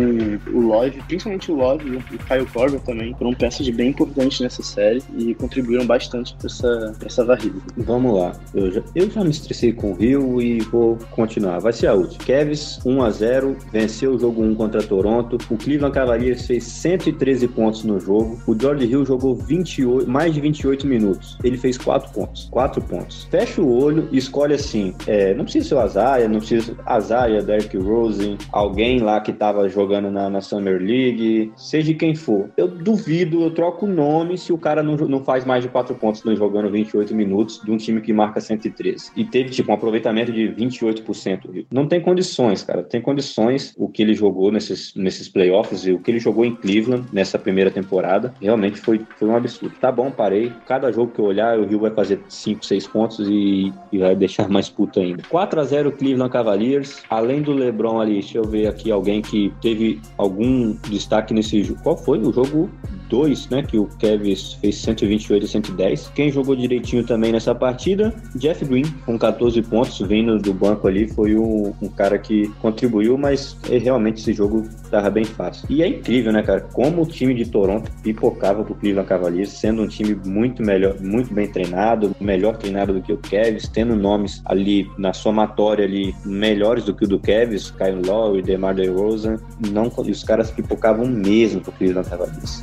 o Love, principalmente o Love e o Kyle Korver também, foram peças bem importantes nessa série e contribuíram bastante para essa, essa varrida. Vamos lá. Eu já, eu já me estressei com o Rio e vou continuar. Vai ser a última. Cavs 1 a 0 venceu o jogo 1 contra Toronto. O Cleveland Cavaliers fez 113 pontos no jogo. O George Hill jogou 28, mais de 28 minutos. Ele fez 4 pontos. 4 pontos. Fecha o olho e escolhe assim. É, não precisa ser o Azaia, não precisa Azaia, Derrick Rose, alguém lá que tava jogando na, na Summer League, seja quem for. Eu duvido, eu troco o nome se o cara não, não faz mais de 4 pontos não jogando 28 minutos de um time que marca 113. E teve tipo um aproveitamento de 28%. Não tem condições, cara. Tem condições o que ele jogou nesses, nesses playoffs e o que ele jogou em Cleveland nessa primeira temporada. Realmente foi, foi um absurdo. Tá bom, parei. Cada jogo que eu olhar, o Rio vai fazer 5, 6 pontos e, e vai deixar mais puto ainda. 4 a 0 Cleveland Cavaliers. Além do LeBron ali, deixa eu ver aqui alguém que teve algum destaque nesse jogo. Qual foi o jogo 2, né? Que o Kevs fez 128 a 110. Quem jogou direitinho também nessa partida, Jeff Green, com 14 pontos, vindo do banco ali, foi um, um cara que contribuiu, mas é, realmente esse jogo tava bem fácil. E é incrível, né, cara? Como o time de Toronto pipocava pro Cleveland Cavaliers, sendo um time muito melhor, muito bem treinado, melhor treinado do que o Kevs, tendo nomes ali na somatória ali melhores do que o do Kevs, Kyle Lowry, DeMar DeRozan, não, os caras pipocavam mesmo pro Cleveland Cavaliers.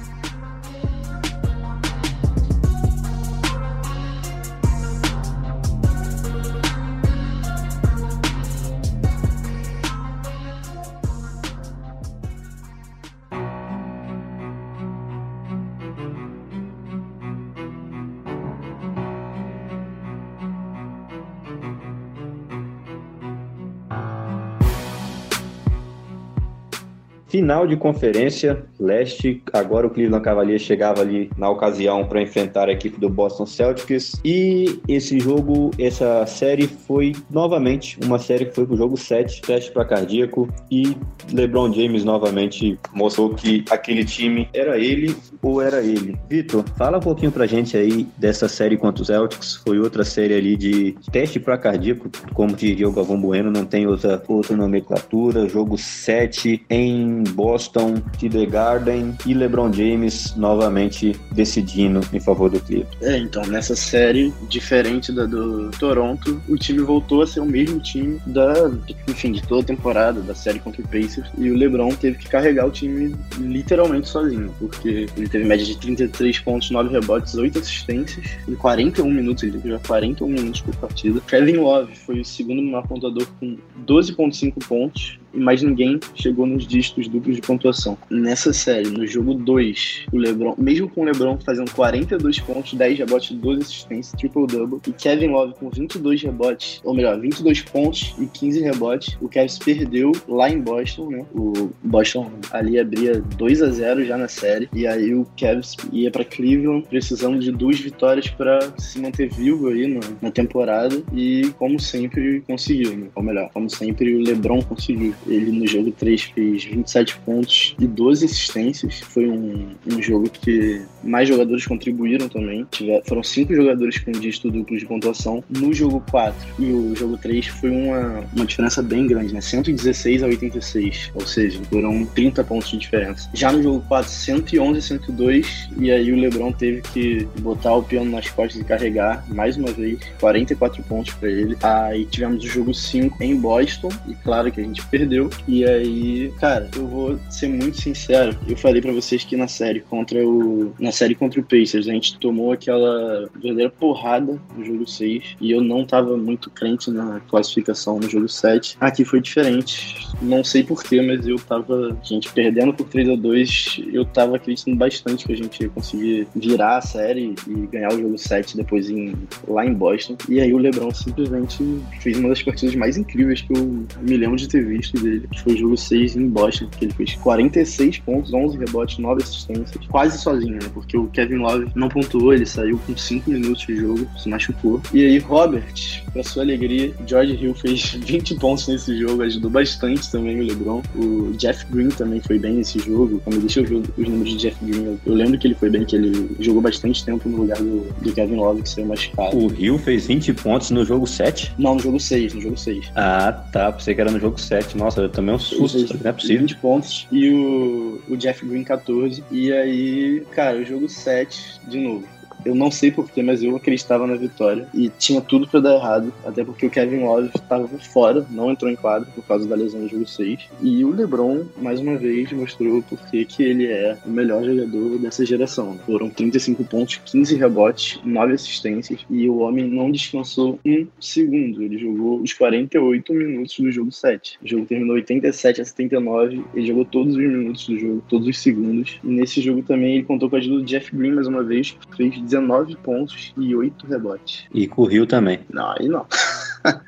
Final de conferência leste. Agora o Cleveland Cavaliers chegava ali na ocasião para enfrentar a equipe do Boston Celtics. E esse jogo, essa série foi novamente uma série que foi pro jogo 7, teste para cardíaco. E LeBron James novamente mostrou que aquele time era ele ou era ele. Vitor, fala um pouquinho pra gente aí dessa série contra os Celtics. Foi outra série ali de teste para cardíaco, como diria o Galvão Bueno, não tem outra, outra nomenclatura. Jogo 7 em Boston, TD Garden e LeBron James novamente decidindo em favor do Clippers. É, então, nessa série, diferente da do Toronto, o time voltou a ser o mesmo time da, enfim, de toda a temporada, da série contra o Pacers, e o LeBron teve que carregar o time literalmente sozinho, porque ele teve média de 33 pontos, 9 rebotes, 8 assistências, em 41 minutos, ele teve já 41 minutos por partida. Kevin Love foi o segundo maior pontuador com 12,5 pontos, mais ninguém chegou nos dígitos duplos de pontuação. Nessa série, no jogo 2, o LeBron, mesmo com o LeBron fazendo 42 pontos, 10 rebotes, 12 assistências, triple-double, e Kevin Love com 22 rebotes, ou melhor, 22 pontos e 15 rebotes, o Cavs perdeu lá em Boston, né? O Boston ali abria 2 a 0 já na série, e aí o Cavs ia para Cleveland precisando de duas vitórias para se manter vivo aí na, na temporada, e como sempre conseguiu, né? Ou melhor, como sempre o LeBron conseguiu. Ele no jogo 3 fez 27 pontos e 12 assistências. Foi um, um jogo que mais jogadores contribuíram também. Tiver, foram cinco jogadores com dígito duplo de pontuação no jogo 4. E o jogo 3 foi uma, uma diferença bem grande, né? 116 a 86. Ou seja, foram 30 pontos de diferença. Já no jogo 4, 111 a 102. E aí o LeBron teve que botar o piano nas costas e carregar mais uma vez. 44 pontos para ele. Aí tivemos o jogo 5 em Boston. E claro que a gente perdeu perdeu. E aí, cara, eu vou ser muito sincero. Eu falei para vocês que na série contra o. Na série contra o Pacers, a gente tomou aquela verdadeira porrada no jogo 6. E eu não tava muito crente na classificação no jogo 7. Aqui foi diferente. Não sei porquê, mas eu tava. A gente perdendo por 3 a 2 eu tava acreditando bastante que a gente ia conseguir virar a série e ganhar o jogo 7 depois em, lá em Boston. E aí o LeBron simplesmente fez uma das partidas mais incríveis que eu me lembro de ter visto dele, que foi o jogo 6 em Boston, que ele fez 46 pontos, 11 rebotes, 9 assistências, quase sozinho, né? Porque o Kevin Love não pontuou, ele saiu com 5 minutos de jogo, se machucou. E aí, Robert, pra sua alegria, George Hill fez 20 pontos nesse jogo, ajudou bastante também o LeBron. O Jeff Green também foi bem nesse jogo. Como deixa eu ver os números de Jeff Green, eu, lembro que ele foi bem, que ele jogou bastante tempo no lugar do, do Kevin Love, que saiu machucado. O Hill fez 20 pontos no jogo 7? Não, no jogo 6, no jogo 6. Ah, tá. Pensei que era no jogo 7. Nossa, eu também um susto, não é possível. 20 pontos e o, o Jeff Green 14. E aí, cara, o jogo 7, de novo. Eu não sei porquê, mas eu acreditava na vitória. E tinha tudo para dar errado. Até porque o Kevin Love estava fora, não entrou em quadro por causa da lesão no jogo 6. E o LeBron, mais uma vez, mostrou porque que ele é o melhor jogador dessa geração. Foram 35 pontos, 15 rebotes, 9 assistências. E o homem não descansou um segundo. Ele jogou os 48 minutos do jogo 7. O jogo terminou 87 a 79. Ele jogou todos os minutos do jogo, todos os segundos. E nesse jogo também ele contou com a ajuda do Jeff Green mais uma vez, que fez 19 pontos e 8 rebotes. E com o Rio também. Não, aí não.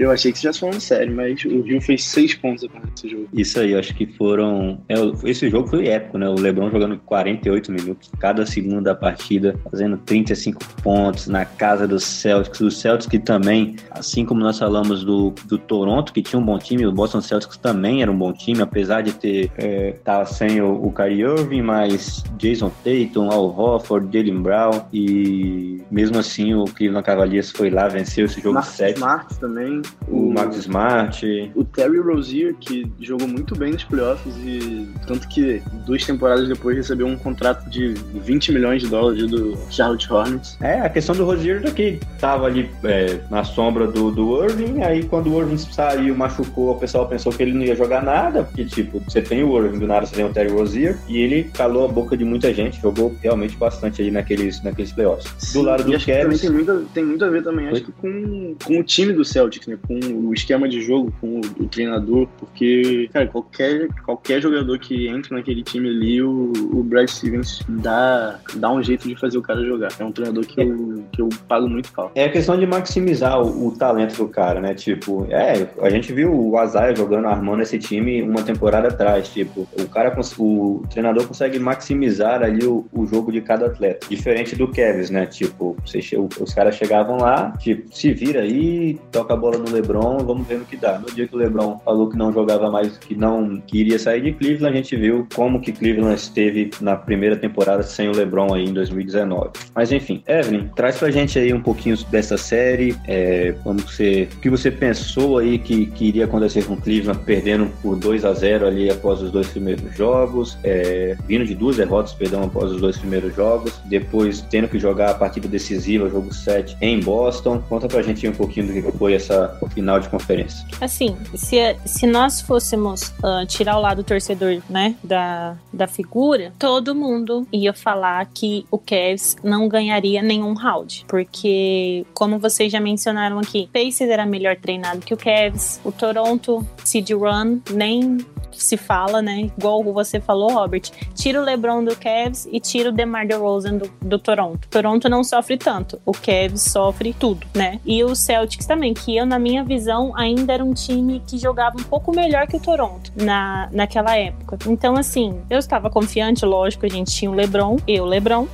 Eu achei que você já falando sério, mas o Rio fez seis pontos nesse jogo. Isso aí, acho que foram. É, esse jogo foi épico, né? O Lebron jogando 48 minutos, cada segundo da partida, fazendo 35 pontos na casa dos Celtics. Os Celtics que também, assim como nós falamos do, do Toronto, que tinha um bom time, o Boston Celtics também era um bom time, apesar de ter é, tava sem o, o Kyrie Irving, mas Jason Tatum, Al Hofford, Jalen Brown e mesmo assim o Cleveland Cavaliers foi lá, venceu esse jogo Marcus 7. Smart também. O Max Smart. O Terry Rozier, que jogou muito bem nos playoffs e tanto que duas temporadas depois recebeu um contrato de 20 milhões de dólares do Charlotte Hornets. É, a questão do Rozier é que tava ali é, na sombra do, do Irving, aí quando o Irving saiu, machucou, o pessoal pensou que ele não ia jogar nada, porque tipo, você tem o Irving, do nada você tem o Terry Rozier, e ele calou a boca de muita gente, jogou realmente bastante ali naqueles, naqueles playoffs. Sim, do lado do Cavs, tem muito, tem muito a ver também, acho que com, com o time do Celtics, né? Com o esquema de jogo, com o, treinador, porque, cara, qualquer, qualquer jogador que entra naquele time ali, o, o Brad Stevens dá, dá um jeito de fazer o cara jogar. É um treinador que eu que eu pago muito pau. É a questão de maximizar o, o, talento do cara, né? Tipo, é, a gente viu o Azaia jogando, armando esse time uma temporada atrás. Tipo, o cara, o treinador consegue maximizar ali o, o jogo de cada atleta. Diferente do Kevs, né? Tipo, você, os caras chegavam lá, tipo, se vira aí, toca a bola no LeBron, vamos ver no que dá. No dia que o LeBron falou que não jogava mais, que não que iria sair de Cleveland, a gente viu como que Cleveland esteve na primeira temporada sem o LeBron aí em 2019. Mas enfim, Evelyn, traz pra gente aí um pouquinho dessa série, é, como você, o que você pensou aí que, que iria acontecer com Cleveland perdendo por 2 a 0 ali após os dois primeiros jogos, é, vindo de duas derrotas, perdão, após os dois primeiros jogos, depois tendo que jogar a partida decisiva, jogo 7 em Boston. Conta pra gente um pouquinho do que foi essa final de conferência. Assim, se, se nós fôssemos uh, tirar o lado torcedor, né, da, da figura, todo mundo ia falar que o Cavs não ganharia nenhum round, porque como vocês já mencionaram aqui, Pacers era melhor treinado que o Cavs, o Toronto Seed Run nem se fala, né? Igual você falou, Robert. Tira o LeBron do Cavs e tira o DeMar DeRozan do, do Toronto. Toronto não sofre tanto. O Cavs sofre tudo, né? E o Celtics também, que eu, na minha visão, ainda era um time que jogava um pouco melhor que o Toronto na, naquela época. Então, assim, eu estava confiante, lógico, a gente tinha o LeBron, eu, LeBron, uh,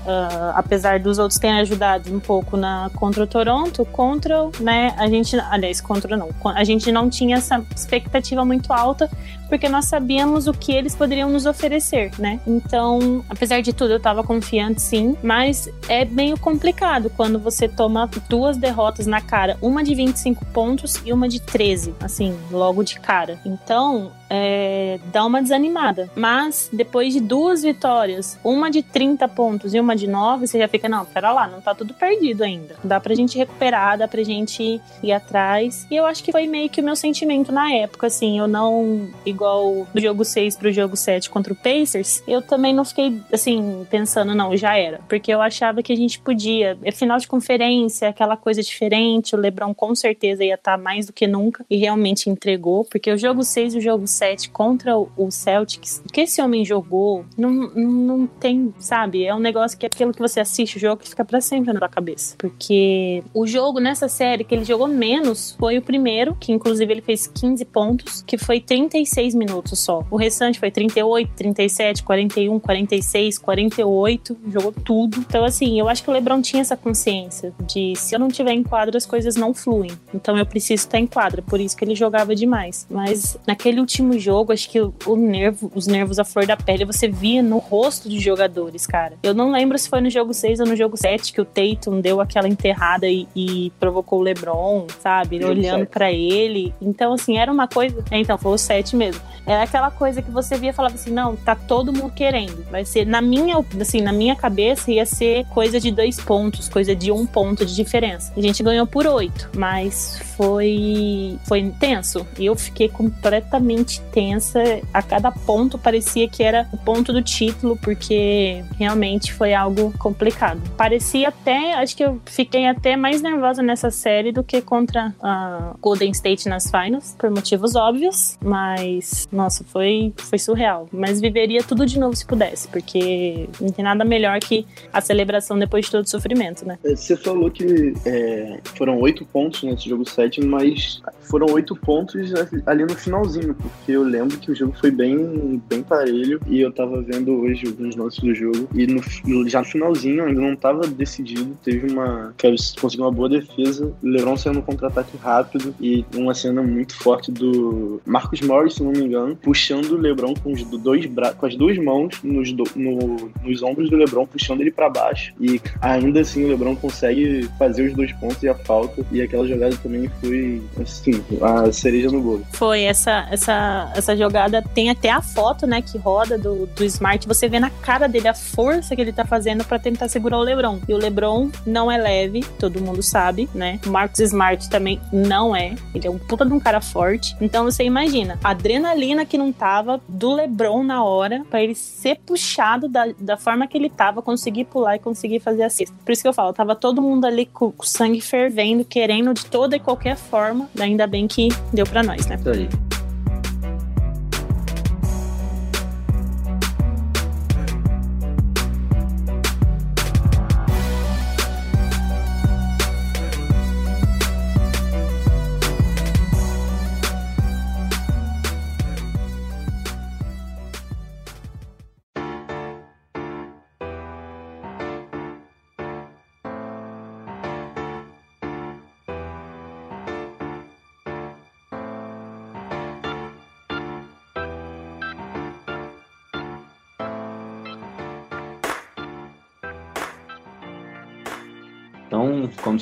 apesar dos outros terem ajudado um pouco na, contra o Toronto, contra, né, a gente, aliás, contra não, a gente não tinha essa expectativa muito alta, porque nós sabíamos o que eles poderiam nos oferecer, né? Então, apesar de tudo, eu tava confiante sim, mas é meio complicado quando você toma duas derrotas na cara, uma de 25 pontos e uma de 13, assim, logo de cara. Então, é, dá uma desanimada. Mas depois de duas vitórias, uma de 30 pontos e uma de 9, você já fica, não, pera lá, não tá tudo perdido ainda. Dá pra gente recuperar, dá pra gente ir atrás. E eu acho que foi meio que o meu sentimento na época, assim, eu não, igual do jogo 6 pro jogo 7 contra o Pacers, eu também não fiquei, assim, pensando, não, já era. Porque eu achava que a gente podia, é final de conferência, aquela coisa diferente, o LeBron com certeza ia estar tá mais do que nunca, e realmente entregou, porque o jogo 6 e o jogo 7 contra o Celtics, o que esse homem jogou, não, não tem, sabe? É um negócio que é aquilo que você assiste o jogo que fica para sempre na sua cabeça. Porque o jogo nessa série que ele jogou menos foi o primeiro, que inclusive ele fez 15 pontos, que foi 36 minutos só. O restante foi 38, 37, 41, 46, 48, jogou tudo. Então, assim, eu acho que o LeBron tinha essa consciência de se eu não tiver em quadra, as coisas não fluem. Então eu preciso estar em quadra, por isso que ele jogava demais. Mas naquele último último jogo, acho que o, nervo, os nervos à flor da pele, você via no rosto dos jogadores, cara. Eu não lembro se foi no jogo 6 ou no jogo 7 que o Tatum deu aquela enterrada e, e provocou o LeBron, sabe? Olhando para ele. Então, assim, era uma coisa. É, então, foi o 7 mesmo. Era aquela coisa que você via e falava assim: não, tá todo mundo querendo. Vai ser, na minha, assim, na minha cabeça, ia ser coisa de dois pontos, coisa de um ponto de diferença. A gente ganhou por oito, mas foi, foi intenso. E eu fiquei completamente tensa. A cada ponto parecia que era o ponto do título, porque realmente foi algo complicado. Parecia até, acho que eu fiquei até mais nervosa nessa série do que contra a Golden State nas finals, por motivos óbvios, mas nossa, foi, foi surreal. Mas viveria tudo de novo se pudesse, porque não tem nada melhor que a celebração depois de todo o sofrimento, né? É, você falou que é, foram oito pontos nesse jogo 7, mas foram oito pontos ali no finalzinho, porque porque eu lembro que o jogo foi bem, bem parelho e eu tava vendo hoje alguns lances do jogo e no, já no finalzinho ainda não tava decidido. Teve uma. Kevin conseguiu uma boa defesa, LeBron saiu no contra-ataque rápido e uma cena muito forte do Marcos Morris, se não me engano, puxando o LeBron com, os dois bra com as duas mãos nos, do, no, nos ombros do LeBron, puxando ele para baixo. E ainda assim o LeBron consegue fazer os dois pontos e a falta. E aquela jogada também foi, assim, a cereja no bolo. Foi essa, essa essa, jogada tem até a foto, né, que roda do, do Smart. Você vê na cara dele a força que ele tá fazendo para tentar segurar o LeBron. E o LeBron não é leve, todo mundo sabe, né? O Marcus Smart também não é. Ele é um puta de um cara forte. Então você imagina a adrenalina que não tava do LeBron na hora para ele ser puxado da, da forma que ele tava, conseguir pular e conseguir fazer a cesta. Por isso que eu falo, tava todo mundo ali com, com o sangue fervendo, querendo de toda e qualquer forma. Ainda bem que deu para nós, né? Isso aí.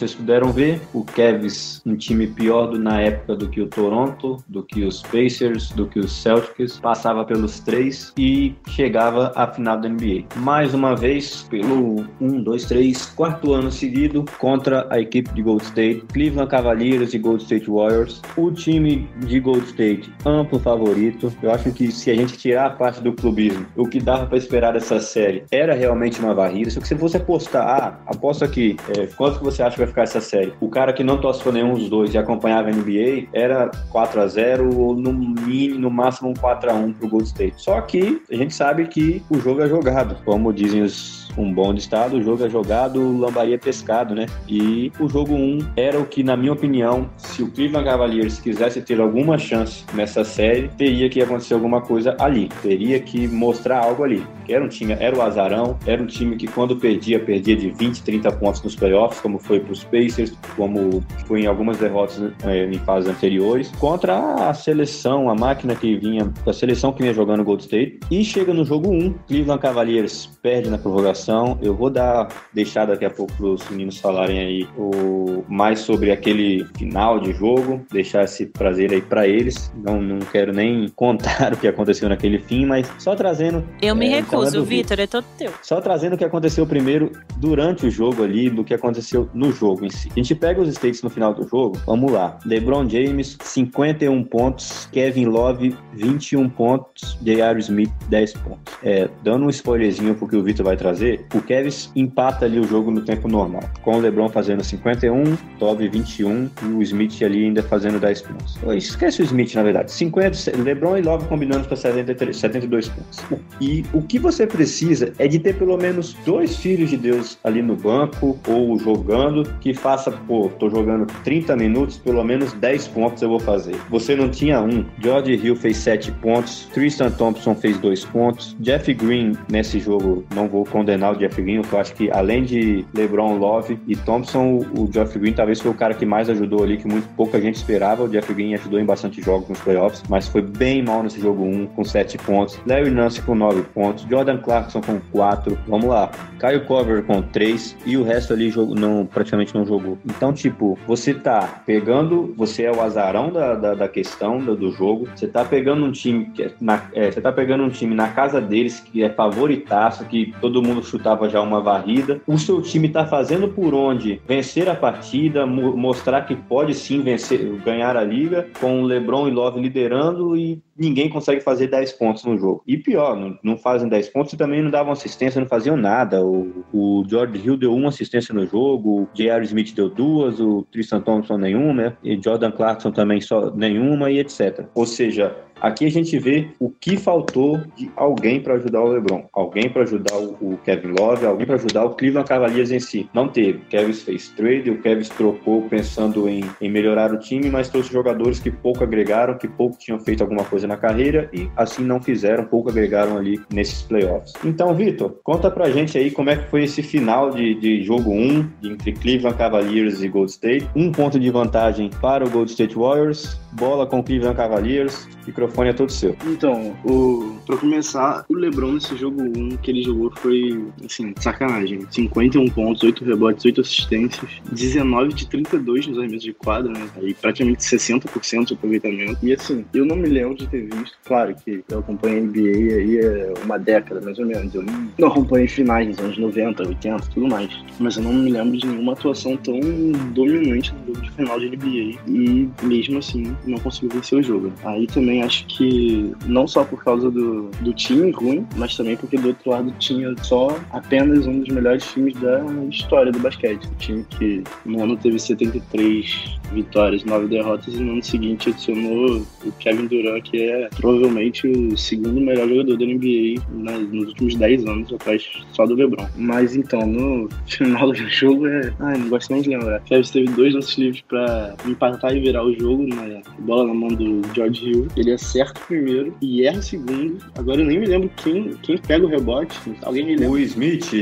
Vocês puderam ver, o Cavs, um time pior do, na época do que o Toronto, do que os Pacers, do que os Celtics, passava pelos três e chegava à final da NBA. Mais uma vez, pelo 1, 2, 3, quarto ano seguido, contra a equipe de Gold State, Cleveland Cavaliers e Gold State Warriors. O time de Gold State, amplo favorito. Eu acho que se a gente tirar a parte do clubismo, o que dava para esperar dessa série era realmente uma varrida. Se você fosse apostar, ah, aposta aqui, é, quanto que você acha que vai ficar essa série? O cara que não torce por nenhum dos dois e acompanhava a NBA era 4 a 0 ou no mínimo, no máximo um 4 a 1 pro Gold State. Só que a gente sabe que o jogo é jogado, como dizem os um bom de estado, o jogo é jogado, lambaria pescado, né? E o jogo 1 era o que, na minha opinião, se o Cleveland Cavaliers quisesse ter alguma chance nessa série, teria que acontecer alguma coisa ali, teria que mostrar algo ali. Era um time, era o azarão, era um time que quando perdia, perdia de 20, 30 pontos nos playoffs, como foi para os Pacers, como foi em algumas derrotas é, em fases anteriores, contra a seleção, a máquina que vinha, a seleção que vinha jogando Gold State, e chega no jogo 1, Cleveland Cavaliers perde na prorrogação eu vou dar, deixar daqui a pouco para os meninos falarem aí o, mais sobre aquele final de jogo, deixar esse prazer aí para eles. Não, não quero nem contar o que aconteceu naquele fim, mas só trazendo. Eu me é, então recuso, é Vitor, é todo teu. Só trazendo o que aconteceu primeiro durante o jogo ali, do que aconteceu no jogo em si. A gente pega os states no final do jogo, vamos lá. LeBron James, 51 pontos, Kevin Love, 21 pontos, J.R. Smith, 10 pontos. É, dando um spoilerzinho porque o Vitor vai trazer, o Kevs empata ali o jogo no tempo normal, com o LeBron fazendo 51, Toby 21 e o Smith ali ainda fazendo 10 pontos. Esquece o Smith, na verdade. 50, LeBron e Love combinando para 72 pontos. E o que você precisa é de ter pelo menos dois filhos de Deus ali no banco ou jogando que faça, pô, tô jogando 30 minutos, pelo menos 10 pontos eu vou fazer. Você não tinha um. George Hill fez 7 pontos, Tristan Thompson fez 2 pontos, Jeff Green nesse jogo não vou condenar o Jeff Green, eu acho que além de LeBron, Love e Thompson, o Jeff Green talvez foi o cara que mais ajudou ali, que muito pouca gente esperava. O Jeff Green ajudou em bastante jogos nos playoffs, mas foi bem mal nesse jogo 1, com 7 pontos. Larry Nance com 9 pontos, Jordan Clarkson com 4. Vamos lá. Kyle Cover com 3 e o resto ali jogo, não, praticamente não jogou. Então, tipo, você tá pegando, você é o azarão da, da, da questão do, jogo, você tá pegando um time que é, na, é, você tá pegando um time na casa deles que é favoritaço, que todo mundo chutava já uma varrida. O seu time está fazendo por onde vencer a partida, mo mostrar que pode sim vencer, ganhar a liga, com o LeBron e Love liderando e ninguém consegue fazer 10 pontos no jogo. E pior, não, não fazem 10 pontos e também não davam assistência, não faziam nada. O, o George Hill deu uma assistência no jogo, o J.R. Smith deu duas, o Tristan Thompson nenhuma, e Jordan Clarkson também só nenhuma e etc. Ou seja, Aqui a gente vê o que faltou de alguém para ajudar o LeBron, alguém para ajudar o Kevin Love, alguém para ajudar o Cleveland Cavaliers em si. Não teve. O Kevin fez trade, o Kevin trocou pensando em, em melhorar o time, mas trouxe jogadores que pouco agregaram, que pouco tinham feito alguma coisa na carreira e assim não fizeram, pouco agregaram ali nesses playoffs. Então, Vitor, conta pra gente aí como é que foi esse final de, de jogo 1 entre Cleveland Cavaliers e Gold State. Um ponto de vantagem para o Gold State Warriors, bola com Cleveland Cavaliers, microfone é todo seu. Então, o, pra começar, o LeBron nesse jogo 1 que ele jogou foi, assim, sacanagem. 51 pontos, 8 rebotes, 8 assistências, 19 de 32 nos arremessos de quadra, né? Aí praticamente 60% de aproveitamento. E assim, eu não me lembro de ter visto, claro que eu acompanho a NBA aí é uma década, mais ou menos. Eu não, acompanho finais nos anos 90, 80, tudo mais. Mas eu não me lembro de nenhuma atuação tão dominante no jogo de final de NBA. E mesmo assim, não conseguiu vencer o jogo. Aí também acho que não só por causa do, do time ruim, mas também porque do outro lado tinha só apenas um dos melhores times da história do basquete. O time que no ano teve 73 vitórias, 9 derrotas, e no ano seguinte adicionou o Kevin Durant, que é provavelmente o segundo melhor jogador da NBA nos últimos 10 anos, atrás só do LeBron. Mas então, no final do jogo, é. Ai, não gosto nem de lembrar. Kevin teve dois lances livres pra empatar e virar o jogo, na bola na mão do George Hill. Ele acerta o primeiro e erra o segundo. Agora eu nem me lembro quem, quem pega o rebote. Alguém me lembra? O Smith,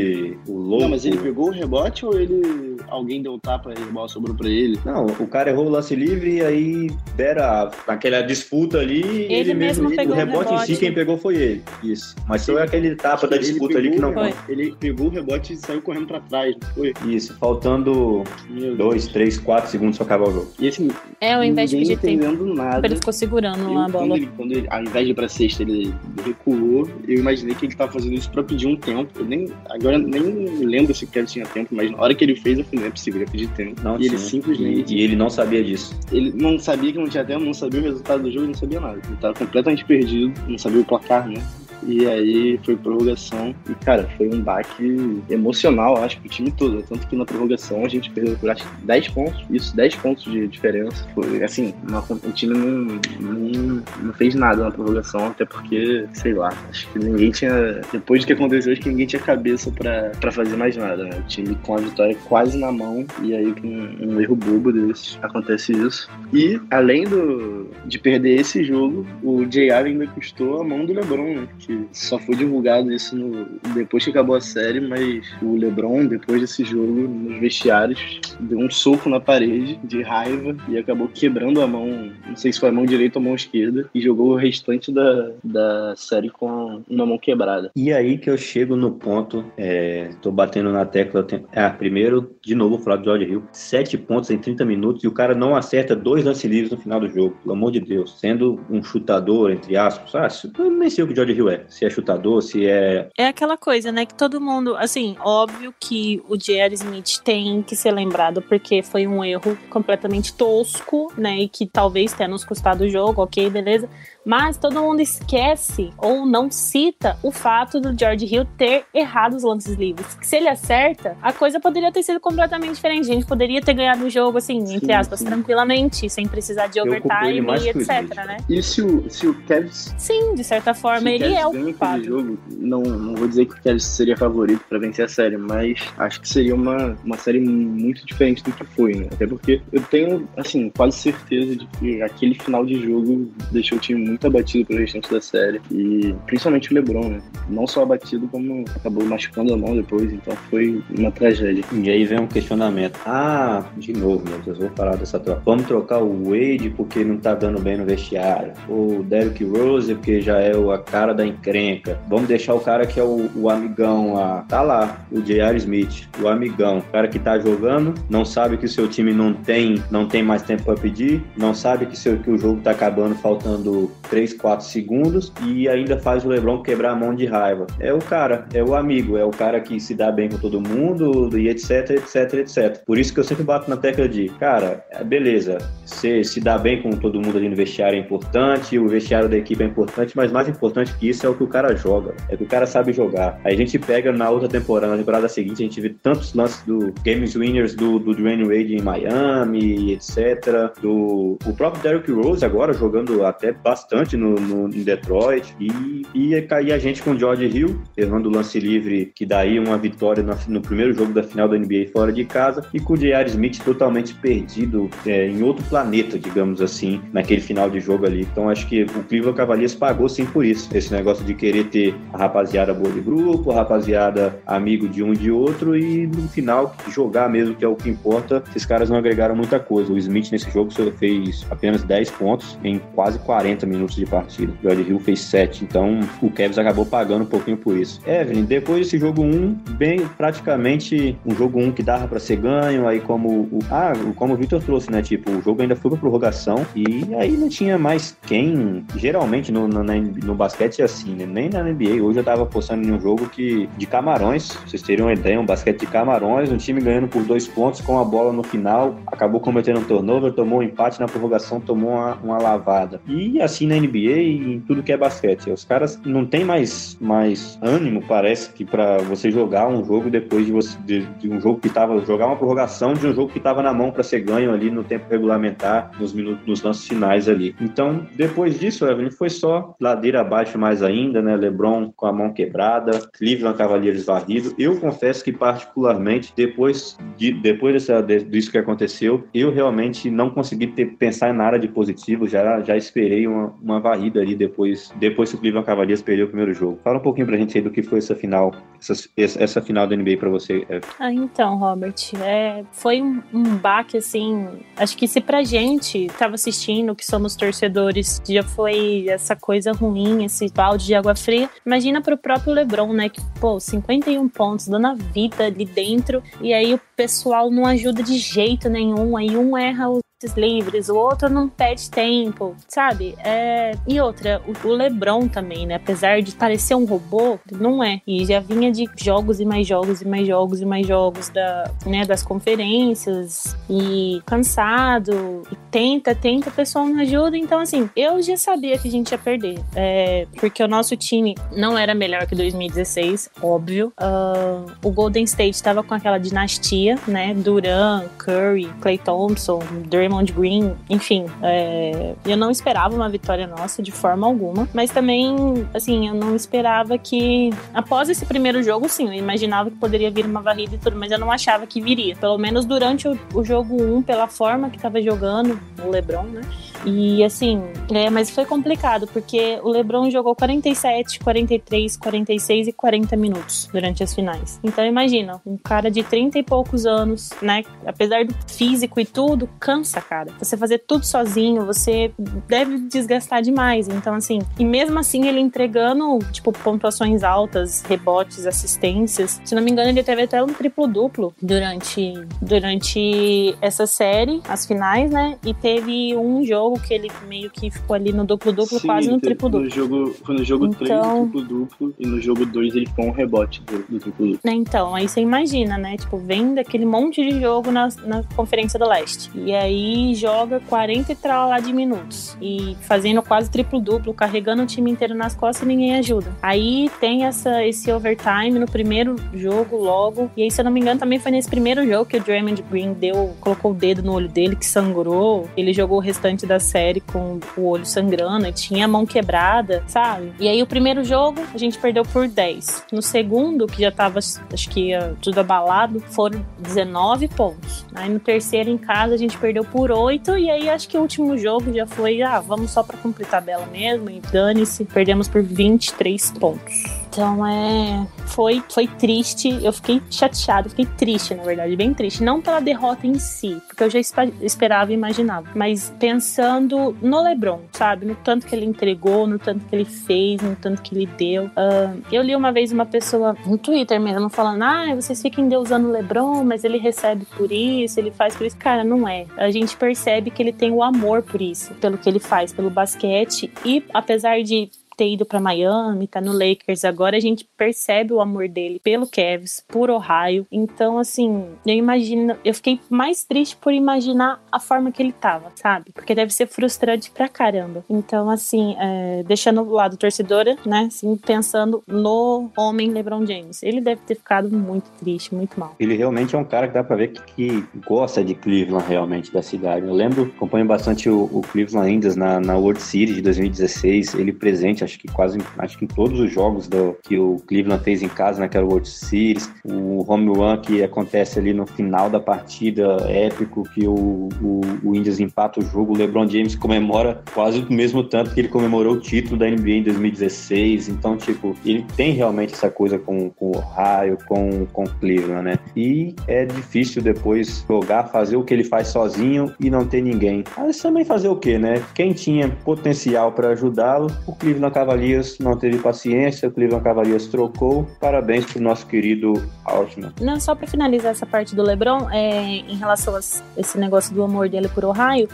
o louco. Não, mas ele pegou o rebote ou ele. Alguém deu um tapa e a bola sobrou pra ele? Não, o cara errou o lance livre e aí deram aquela disputa ali. Ele, Ele mesmo mesmo, pegou o o rebote, em si, rebote. quem pegou foi ele. Isso. Mas foi aquele tapa da Ele disputa ali que não pegou- conta. Ele pegou o rebote e saiu correndo pra trás, foi? Isso, faltando Meu dois, três, quatro segundos pra acabar o jogo. E assim, É, ao invés de pedir tempo, entendendo nada. ele ficou segurando Eu, lá a quando, ele, quando ele, ao invés de ir pra sexta, ele recuou. Eu imaginei que ele tava fazendo isso pra pedir um tempo. Eu nem, agora nem lembro se o Kevin tinha tempo, mas na hora que ele fez, eu falei, não é possível, ele ia pedir tempo. Não e ele tinha. simplesmente. E, e ele não sabia disso. Ele não sabia que não tinha tempo, não sabia o resultado do jogo, não sabia nada. Ele tava completamente perdido, não sabia o placar, né? E aí foi prorrogação. E, cara, foi um baque emocional, acho, pro time todo. Tanto que na prorrogação a gente perdeu por acho que 10 pontos. Isso, 10 pontos de diferença. Foi assim, uma- o time não, não, não fez nada na prorrogação, até porque, sei lá, acho que ninguém tinha. Depois do que aconteceu, acho que ninguém tinha cabeça pra fazer mais nada, né? O time com a vitória quase na mão. E aí, com um erro bobo desse, acontece isso. E, além do, de perder esse jogo, o JR ainda custou a mão do LeBron, né? Que só foi divulgado isso no, depois que acabou a série, mas o LeBron, depois desse jogo, nos vestiários, deu um soco na parede de raiva e acabou quebrando a mão, não sei se foi a mão direita ou a mão esquerda, e jogou o restante da, da série com uma mão quebrada. E aí que eu chego no ponto, é, tô batendo na tecla. tem- Ah, primeiro, de novo, vou falar do George Hill. Sete pontos em 30 minutos e o cara não acerta dois lance livres no final do jogo, pelo amor de Deus. Sendo um chutador, entre aspas. Ah, eu nem sei o que o George Hill é. Se é chutador, se é. É aquela coisa, né? Que todo mundo. Assim, óbvio que o J.R. Smith tem que ser lembrado porque foi um erro completamente tosco, né? E que talvez tenha nos custado o jogo, ok, beleza. Mas todo mundo esquece ou não cita o fato do George Hill ter errado os lances livres. Que se ele acerta, a coisa poderia ter sido completamente diferente. A gente poderia ter ganhado o jogo, assim, entre Sim, aspas, sim. tranquilamente, sem precisar de overtime e etc, né? E se o, se o Cavs Sim, de certa forma, ele Cavs é o culpado. jogo, não, não vou dizer que o Cavs seria favorito pra vencer a série, mas acho que seria uma, uma série muito diferente do que foi, né? Até porque eu tenho, assim, quase certeza de que aquele final de jogo deixou o time muito abatido pelo restante da série. E principalmente o LeBron, né? Não só abatido, como acabou machucando a mão depois, então foi uma tragédia. E aí vem um questionamento. Ah, de novo, meu Deus, vou parar dessa troca. Vamos trocar o Wade porque não tá dando bem no vestiário. O Derrick Rose porque já é a cara da encrenca. Vamos deixar o cara que é o, o amigão lá. Tá lá, o J.R. Smith, o amigão. O cara que tá jogando, não sabe que o seu time não tem, não tem mais tempo pra pedir, não sabe que, seu, que o jogo tá acabando faltando 3, 4 segundos e ainda faz o LeBron quebrar a mão de raiva. É o cara, é o amigo, é o cara que se dá bem com todo mundo e etc, etc, etc. Por isso que eu sempre bato na tecla de, cara, beleza, você se dá bem com todo mundo ali no vestiário é importante, o vestiário da equipe é importante, mas mais importante que isso é o que o cara joga, é o que o cara sabe jogar. Aí a gente pega na outra temporada, na temporada seguinte, a gente vê tantos lances do Games Winners do, do Dwayne Wade em Miami, etc. Do o próprio Derrick Rose agora jogando até bastante no, no- em Detroit. E, e ia cair a gente com o George Hill, errando o lance livre, que daí uma vitória no, no primeiro jogo da final da NBA fora de casa, e com o J.R. Smith totalmente perdido é, em outro planeta, digamos assim, naquele final de jogo ali. Então acho que o Cleveland Cavaliers pagou sim por isso. Esse negócio de querer ter a rapaziada boa de grupo, a rapaziada amigo de um e de outro, e no final jogar mesmo, que é o que importa. Esses caras não agregaram muita coisa. O Smith nesse jogo só fez apenas 10 pontos em quase 40 minutos de partida. O George Hill fez 7. Então o Cavs acabou pagando um pouquinho por isso. Evelyn, depois desse jogo 1, bem praticamente um jogo 1 que dava pra ser ganho, aí como o, ah, como o Victor trouxe, né? Tipo, o jogo ainda foi pra prorrogação e aí não tinha mais quem. Geralmente no, no, no basquete é assim, né? Nem na NBA. Hoje eu tava postando em um jogo que de camarões, vocês terem uma ideia, um basquete de camarões, um time ganhando por dois pontos com a bola no final, acabou cometendo um turnover, tomou um empate na prorrogação, tomou uma, uma lavada. E assim na NBA e em tudo que é basquete. Os caras não tem mais, mais ânimo, parece, que para você jogar um jogo depois de, você, de, de um jogo que tava. jogar uma prorrogação de um jogo que tava na mão para ser ganho ali no tempo regulamentar, nos minutos, nos lances finais ali. Então, depois disso, Evelyn, foi só ladeira abaixo mais ainda, né? LeBron com a mão quebrada, Cleveland Cavaliers varrido. Eu confesso que, particularmente, depois, de, depois dessa, de- disso que aconteceu, eu realmente não consegui ter, pensar em nada de positivo. Já, já esperei uma, uma varrida ali depois, depois que o Cleveland Cavaliers perdeu o primeiro jogo. Fala um pouquinho pra gente aí do que foi essa final, essa, essa final da NBA pra você. Ah, então, Robert, é, foi um, um baque, assim, acho que se pra gente tava assistindo, que somos torcedores, já foi essa coisa ruim, esse balde de água fria, imagina pro próprio LeBron, né, que, pô, 51 pontos, dando a vida ali dentro, e aí o pessoal não ajuda de jeito nenhum, aí um erra o livres, o outro não perde tempo, sabe? É... E outra, o LeBron também, né? Apesar de parecer um robô, não é. E já vinha de jogos e mais jogos e mais jogos e mais jogos da, né, das conferências e cansado. E tenta, tenta, o pessoal não ajuda. Então, assim, eu já sabia que a gente ia perder. É... Porque o nosso time não era melhor que 2016, óbvio. Uh... O Golden State estava com aquela dinastia, né? Duran, Curry, Clay Thompson, Draymond Draymond Green, enfim, é, eu não esperava uma vitória nossa de forma alguma, mas também, assim, eu não esperava que, após esse primeiro jogo, sim, eu imaginava que poderia vir uma varrida e tudo, mas eu não achava que viria. Pelo menos durante o, o jogo 1, um, pela forma que tava jogando o LeBron, né? E assim, é, mas foi complicado, porque o LeBron jogou 47, 43, 46 e 40 minutos durante as finais. Então imagina, um cara de 30 e poucos anos, né? Apesar do físico e tudo, cansa, cara. Você fazer tudo sozinho, você deve desgastar demais. Então, assim, e mesmo assim ele entregando, tipo, pontuações altas, rebotes, assistências. Se não me engano, ele teve até um triplo-duplo durante, durante essa série, as finais, né? E teve um jogo jogo que ele meio que ficou ali no duplo-duplo, quase no triplo-duplo. No jogo, foi no jogo então... 3 do triplo-duplo e no jogo 2 ele ficou um rebote do, do triplo-duplo. Né, então, aí você imagina, né? Tipo, vem daquele monte de jogo na, na Conferência do Leste. E aí joga 40 e tal lá de minutos. E fazendo quase triplo-duplo, carregando o time inteiro nas costas e ninguém ajuda. Aí tem essa, esse overtime no primeiro jogo logo. E aí, se eu não me engano, também foi nesse primeiro jogo que o Draymond Green deu, colocou o dedo no olho dele, que sangrou. Ele jogou o restante da série com o olho sangrando e tinha a mão quebrada, sabe? E aí o primeiro jogo a gente perdeu por 10. No segundo, que já tava, acho que tudo abalado, foram 19 pontos. Aí no terceiro em casa a gente perdeu por 8 e aí acho que o último jogo já foi, ah, vamos só para cumprir tabela mesmo e dane-se, perdemos por 23 pontos. Então é. Foi, foi triste. Eu fiquei chateado, fiquei triste, na verdade, bem triste. Não pela derrota em si, porque eu já esperava e imaginava, mas pensando no LeBron, sabe? No tanto que ele entregou, no tanto que ele fez, no tanto que ele deu. Uh, eu li uma vez uma pessoa no Twitter mesmo falando: ah, vocês ficam deusando o LeBron, mas ele recebe por isso, ele faz por isso. Cara, não é. A gente percebe que ele tem o amor por isso, pelo que ele faz, pelo basquete. E apesar de ter ido para Miami, tá no Lakers agora, a gente percebe o amor dele pelo Cavs, por Ohio. Então, assim, eu imagino, eu fiquei mais triste por imaginar a forma que ele tava, sabe? Porque deve ser frustrante pra caramba. Então, assim, é, deixando o lado torcedora, né? Assim, pensando no homem LeBron James. Ele deve ter ficado muito triste, muito mal. Ele realmente é um cara que dá pra ver que, que gosta de Cleveland, realmente, da cidade. Eu lembro, acompanho bastante o, o Cleveland Indians na, na World Series de 2016, ele presente acho que quase acho que em todos os jogos do, que o Cleveland fez em casa naquela World Series, o home run que acontece ali no final da partida, épico, que o, o, o Indians empata o jogo, o LeBron James comemora quase o mesmo tanto que ele comemorou o título da NBA em 2016, então, tipo, ele tem realmente essa coisa com, com o Ohio, com, com Cleveland, né? E é difícil depois jogar, fazer o que ele faz sozinho e não ter ninguém. Mas também fazer o quê, né? Quem tinha potencial para ajudá-lo, o Cleveland Cavaliers não teve paciência, o Cleveland Cavaliers trocou. Parabéns pro nosso querido Altman. Não, só para finalizar essa parte do LeBron, é, em relação a esse negócio do amor dele por Ohio,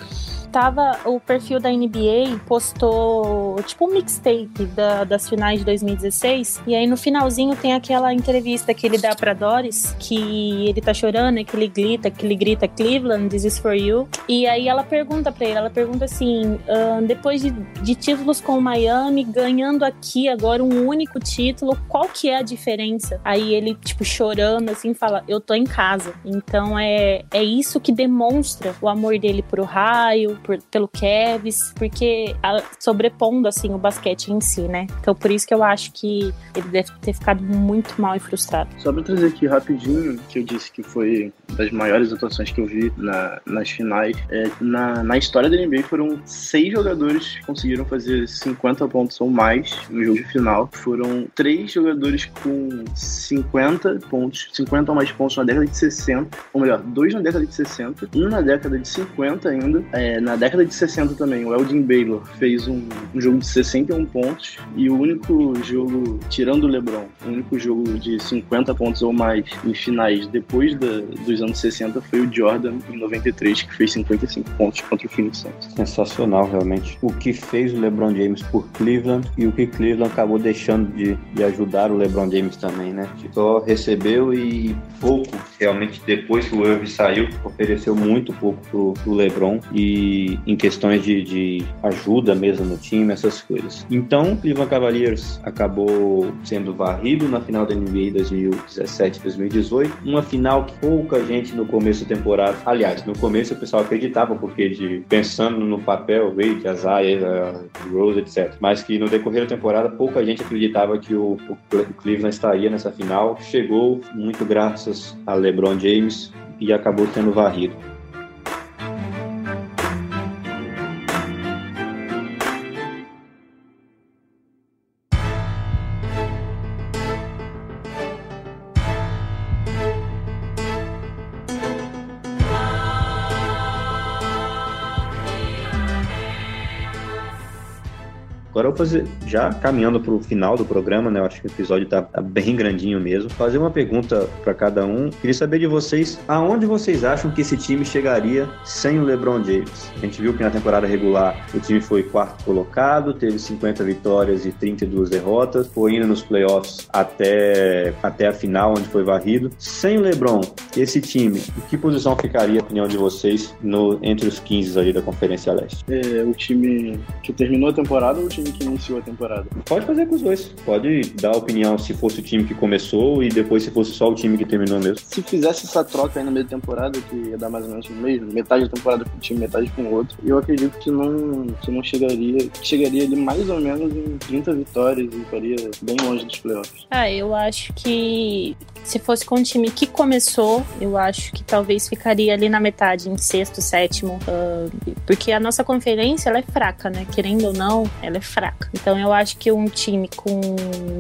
tava o perfil da NBA postou tipo um mixtape da, das finais de 2016 e aí no finalzinho tem aquela entrevista que ele dá para Doris que ele tá chorando que ele grita que ele grita Cleveland this is for you e aí ela pergunta para ele ela pergunta assim uh, depois de, de títulos com o Miami ganhando aqui agora um único título, qual que é a diferença? Aí ele, tipo, chorando assim, fala: Eu tô em casa. Então é, é isso que demonstra o amor dele pro raio, por, pelo Kevs, porque a, sobrepondo assim o basquete em si, né? Então por isso que eu acho que ele deve ter ficado muito mal e frustrado. Só pra trazer aqui rapidinho, que eu disse que foi das maiores atuações que eu vi na, nas finais. É, na, na história da NBA foram seis jogadores que conseguiram fazer 50 pontos ou mais no jogo final. Foram três jogadores com 50 pontos, 50 ou mais pontos na década de 60, ou melhor, dois na década de 60, um na década de 50 ainda. É, na década de 60 também, o Elgin Baylor fez um, um jogo de 61 pontos e o único jogo, tirando o LeBron, o único jogo de 50 pontos ou mais em finais depois da, dos anos 60 foi o Jordan em 93, que fez 55 pontos contra o Phoenix Suns. Sensacional, realmente. O que fez o LeBron James por Cleveland e o que Cleveland acabou deixando de, de ajudar o LeBron James também, né? Só recebeu e pouco, realmente, depois que o Irving saiu, ofereceu muito pouco pro, pro LeBron e em questões de, de ajuda mesmo no time, essas coisas. Então, Cleveland Cavaliers acabou sendo varrido na final da NBA 2017-2018, uma final que pouca gente no começo da temporada, aliás, no começo o pessoal acreditava, porque de pensando no papel, Wade, Isaiah, Rose, etc. Mas que no decorrer da temporada pouca gente acreditava que o, o Cleveland estaria nessa final. Chegou muito graças a LeBron James e acabou sendo varrido. Vou fazer, já caminhando para o final do programa, né? Eu acho que o episódio tá, tá bem grandinho mesmo. Fazer uma pergunta para cada um. Queria saber de vocês, aonde vocês acham que esse time chegaria sem o LeBron James? A gente viu que na temporada regular o time foi quarto colocado, teve 50 vitórias e 32 derrotas, foi indo nos playoffs até, até a final, onde foi varrido. Sem o LeBron, esse time, em que posição ficaria, a opinião de vocês, no, entre os 15 ali da Conferência Leste? É, o time que terminou a temporada o time que iniciou a temporada? Pode fazer com os dois. Pode dar opinião se fosse o time que começou e depois se fosse só o time que terminou mesmo. Se fizesse essa troca aí no meio da temporada, que ia dar mais ou menos no mesmo, metade da temporada com um time, metade com o outro, eu acredito que não, que não chegaria, que chegaria ali mais ou menos em 30 vitórias e ficaria bem longe dos playoffs. Ah, eu acho que se fosse com um time que começou, eu acho que talvez ficaria ali na metade, em sexto, sétimo, uh, porque a nossa conferência ela é fraca, né? Querendo ou não, ela é fraca. Então eu acho que um time com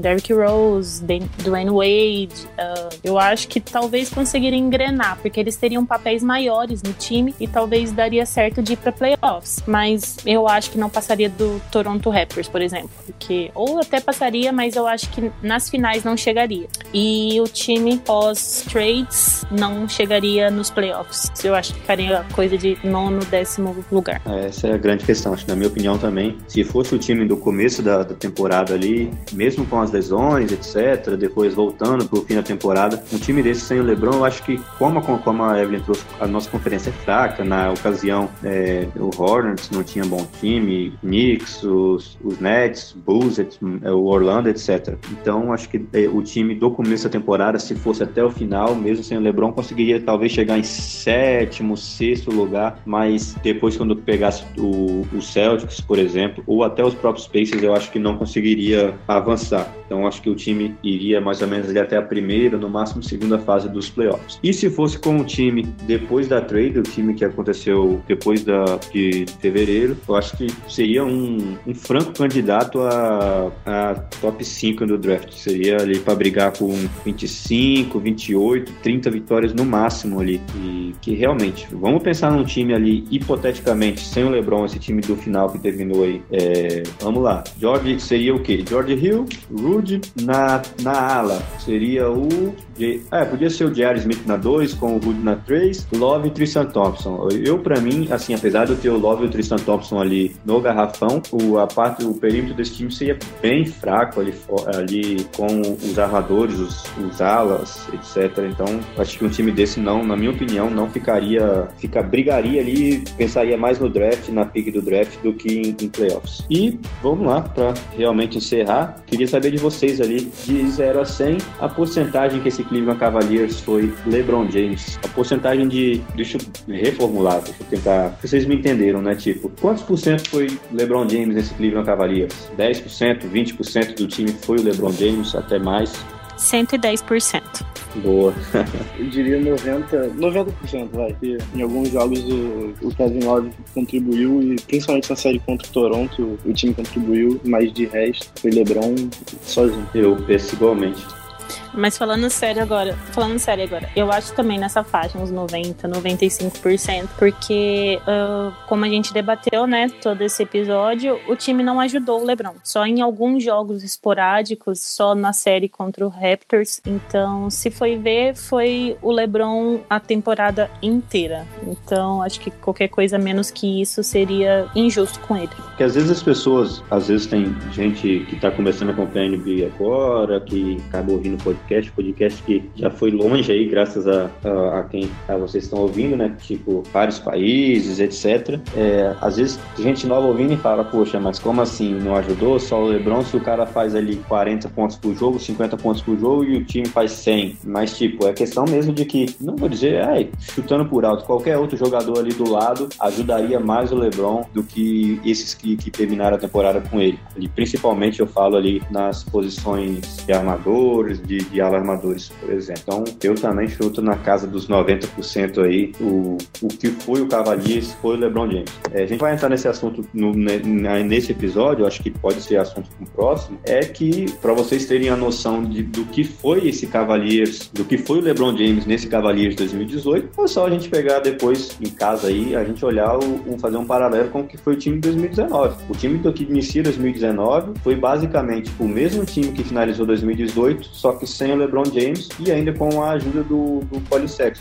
Derrick Rose, Dwayne Wade, uh, eu acho que talvez conseguiria engrenar, porque eles teriam papéis maiores no time e talvez daria certo de ir para playoffs. Mas eu acho que não passaria do Toronto Raptors, por exemplo, porque ou até passaria, mas eu acho que nas finais não chegaria. E o time pós trades não chegaria nos playoffs. Eu acho que ficaria coisa de nono, décimo lugar. Essa é a grande questão, acho que na minha opinião também. Se fosse o time do começo da, da temporada ali, mesmo com as lesões, etc., depois voltando pro fim da temporada, um time desse sem o LeBron, eu acho que, como a, como a Evelyn trouxe, a nossa conferência é fraca, na ocasião é, o Hornets não tinha bom time, Knicks, os, os Nets, Bulls, é, o Orlando, etc. Então, acho que é, o time do começo da temporada, se fosse até o final, mesmo sem o LeBron, conseguiria talvez chegar em sétimo, sexto lugar, mas depois quando pegasse o, o Celtics, por exemplo, ou até os próprios Pacers, eu acho que não conseguiria avançar. Então acho que o time iria mais ou menos ali até a primeira, no máximo segunda fase dos playoffs. E se fosse com o time depois da trade, o time que aconteceu depois da, de fevereiro, eu acho que seria um, um franco candidato a, a top 5 do draft. Seria ali para brigar com 25, 28, 30 vitórias no máximo ali. E que realmente, vamos pensar num time ali, hipoteticamente, sem o LeBron, esse time do final que terminou aí. É, vamos lá. George seria o quê? George Hill, Rude na, na ala. Seria o. É, podia ser o Jerry Smith na 2, com o Rude na 3, Love e Tristan Thompson. Eu, para mim, assim, apesar de eu ter o Love e o Tristan Thompson ali no garrafão, o, a parte, o perímetro desse time seria bem fraco ali, ali com os armadores, os, os alas Dallas, etc. Então, acho que um time desse não, na minha opinião, não ficaria, fica, brigaria ali, pensaria mais no draft, na pick do draft, do que em, em playoffs. E vamos lá, para realmente encerrar, queria saber de vocês ali, de 0 a 100, a porcentagem que esse Cleveland Cavaliers foi LeBron James. A porcentagem de, deixa eu reformular, deixa eu tentar, vocês me entenderam, né? Tipo, quantos por cento foi LeBron James nesse Cleveland Cavaliers? 10%, 20% do time foi o LeBron James, até mais? 110%. Boa. Eu diria 90%, 90% vai. Porque em alguns jogos o, o Kevin Love contribuiu e principalmente na série contra o Toronto o time contribuiu, mas de resto foi LeBron sozinho. Eu penso igualmente. Mas falando sério agora, falando sério agora, eu acho também nessa faixa, uns 90, 95%, porque uh, como a gente debateu, né, todo esse episódio, o time não ajudou o LeBron. Só em alguns jogos esporádicos, só na série contra o Raptors. Então, se foi ver, foi o LeBron a temporada inteira. Então, acho que qualquer coisa menos que isso seria injusto com ele. Porque às vezes as pessoas, às vezes tem gente que tá começando a acompanhar a NBA agora, que acabou ouvindo o podcast, podcast que já foi longe aí, graças a, a, a quem a vocês estão ouvindo, né? Tipo, vários países, etc. É, às vezes, gente nova ouvindo e fala, poxa, mas como assim não ajudou? Só o LeBron, se o cara faz ali 40 pontos por jogo, 50 pontos por jogo e o time faz 100. Mas, tipo, é questão mesmo de que, não vou dizer, ai, chutando por alto, qualquer outro jogador ali do lado ajudaria mais o LeBron do que esses que, que terminaram a temporada com ele. E principalmente eu falo ali nas posições de armadores, de, de alarmadores, por exemplo. Então, eu também chuto na casa dos 90% aí o, o que foi o Cavaliers foi o LeBron James. É, a gente vai entrar nesse assunto no, nesse episódio, acho que pode ser assunto para o próximo, é que para vocês terem a noção de, do que foi esse Cavaliers, do que foi o LeBron James nesse Cavaliers 2018, é só a gente pegar depois em casa aí, a gente olhar o, fazer um paralelo com o que foi o time de 2019. O time que inicia 2019 foi basicamente o mesmo time que finalizou 2018, só que sem o LeBron James e ainda com a ajuda do, do.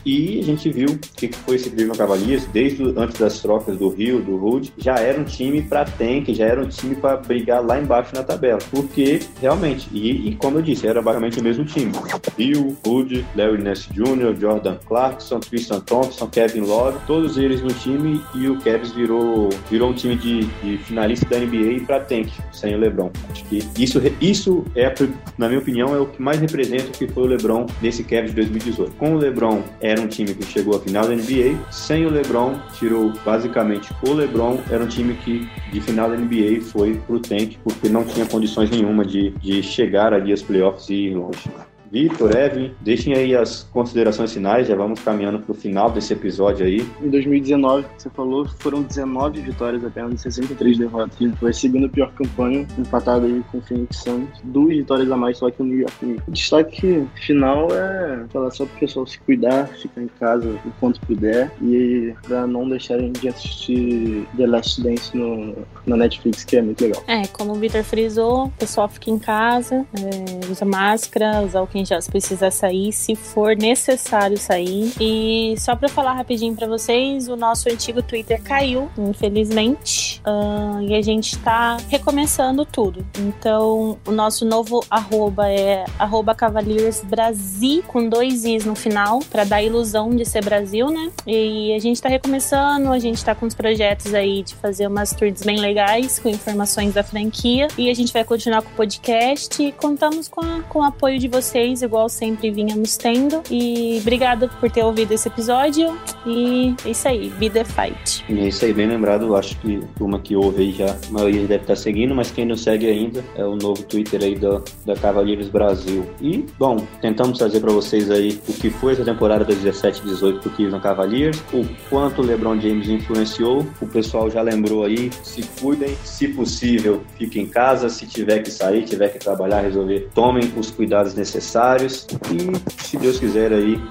E a gente viu o que foi esse Cleveland Cavaliers desde antes das trocas do Rio, do Rude, já era um time para tank, já era um time para brigar lá embaixo na tabela. Porque realmente, e, e, como eu disse, era basicamente o mesmo time. Rio, Rude, Larry Ness Jr., Jordan Clarkson, Tristan Thompson, Kevin Love, todos eles no time e o Cavs virou, virou um time de, de finalista da NBA para tank, sem o LeBron. Acho que isso, isso é, na minha opinião, é o que mais representa o que foi o LeBron nesse Cavs de 2018. Com o LeBron, era um time que chegou à final da NBA. Sem o LeBron, tirou basicamente o LeBron, era um time que de final da NBA foi pro tank, porque não tinha condições nenhuma de, de chegar ali aos playoffs e ir longe. Vitor, Evan, deixem aí as considerações finais, já vamos caminhando para o final desse episódio aí. Em 2019, você falou, foram 19 vitórias apenas, 63 derrotas. Foi a segunda pior campanha, empatada aí com o Phoenix Suns. Duas vitórias a mais só que o New York Knicks. O destaque final é falar só para o pessoal se cuidar, ficar em casa o quanto puder e para não deixarem de assistir The Last Dance no, na Netflix, que é muito legal. É, como o Vitor frisou, o pessoal fica em casa, é, usa máscara, usa o quem já precisa sair, se for necessário sair. E só para falar rapidinho para vocês, o nosso antigo Twitter caiu, infelizmente, uh, e a gente tá recomeçando tudo. Então, o nosso novo arroba é arroba Cavaliers Brasil, com dois i's no final, para dar a ilusão de ser Brasil, né? E a gente tá recomeçando, a gente tá com os projetos aí de fazer umas tweets bem legais, com informações da franquia, e a gente vai continuar com o podcast e contamos com, a, com o apoio de vocês vocês, igual sempre vinhamos tendo. E obrigada por ter ouvido esse episódio. E é isso aí, vida é fight. E é isso aí, bem lembrado. Acho que uma que ouve aí já, a maioria deve estar seguindo, mas quem não segue ainda é o novo Twitter aí da, da Cavaleiros Brasil. E, bom, tentamos trazer para vocês aí o que foi essa temporada da 17 18 do Cleveland Cavaliers, o quanto o LeBron James influenciou. O pessoal já lembrou aí, se cuidem, se possível, fiquem em casa, se tiver que sair, tiver que trabalhar, resolver, tomem os cuidados necessários necessários e, se Deus quiser, aí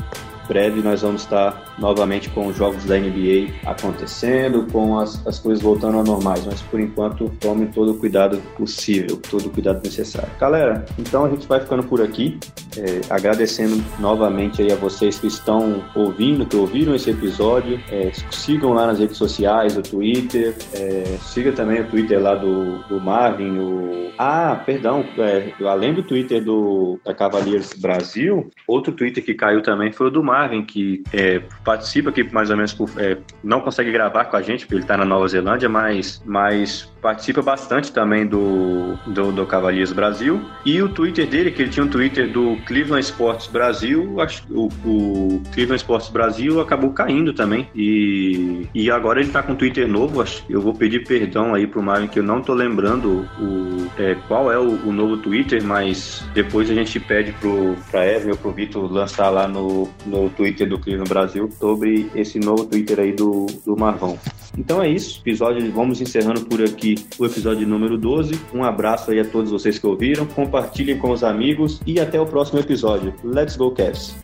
breve nós vamos estar novamente com os jogos da NBA acontecendo, com as, as coisas voltando a normais, mas por enquanto tome todo o cuidado possível, todo o cuidado necessário. Galera, então a gente vai ficando por aqui. é, agradecendo novamente aí a vocês que estão ouvindo, que ouviram esse episódio. É, sigam lá nas redes sociais, o Twitter. É, siga também o Twitter lá do, do Marvin. O... Ah, perdão. É, além do Twitter do, da Cavaliers Brasil, outro Twitter que caiu também foi o do Marvin, que é, participa aqui mais ou menos por, é, não consegue gravar com a gente, porque ele está na Nova Zelândia, mas, mas participa bastante também do, do, do Cavaliers Brasil. E o Twitter dele, que ele tinha um Twitter do Cleveland Sports Brasil, o, o Cleveland Sports Brasil acabou caindo também. E, e agora ele está com um Twitter novo. Eu vou pedir perdão aí pro Marvin, que eu não tô lembrando o, é, qual é o, o, novo Twitter, mas depois a gente pede pro, pra Evan ou pro Vitor lançar lá no, no Twitter do Cleveland Brasil sobre esse novo Twitter aí do, do Marvão. Então é isso, episódio, vamos encerrando por aqui o episódio número 12. Um abraço aí a todos vocês que ouviram, compartilhem com os amigos e até o próximo episódio. Let's go, Cavs!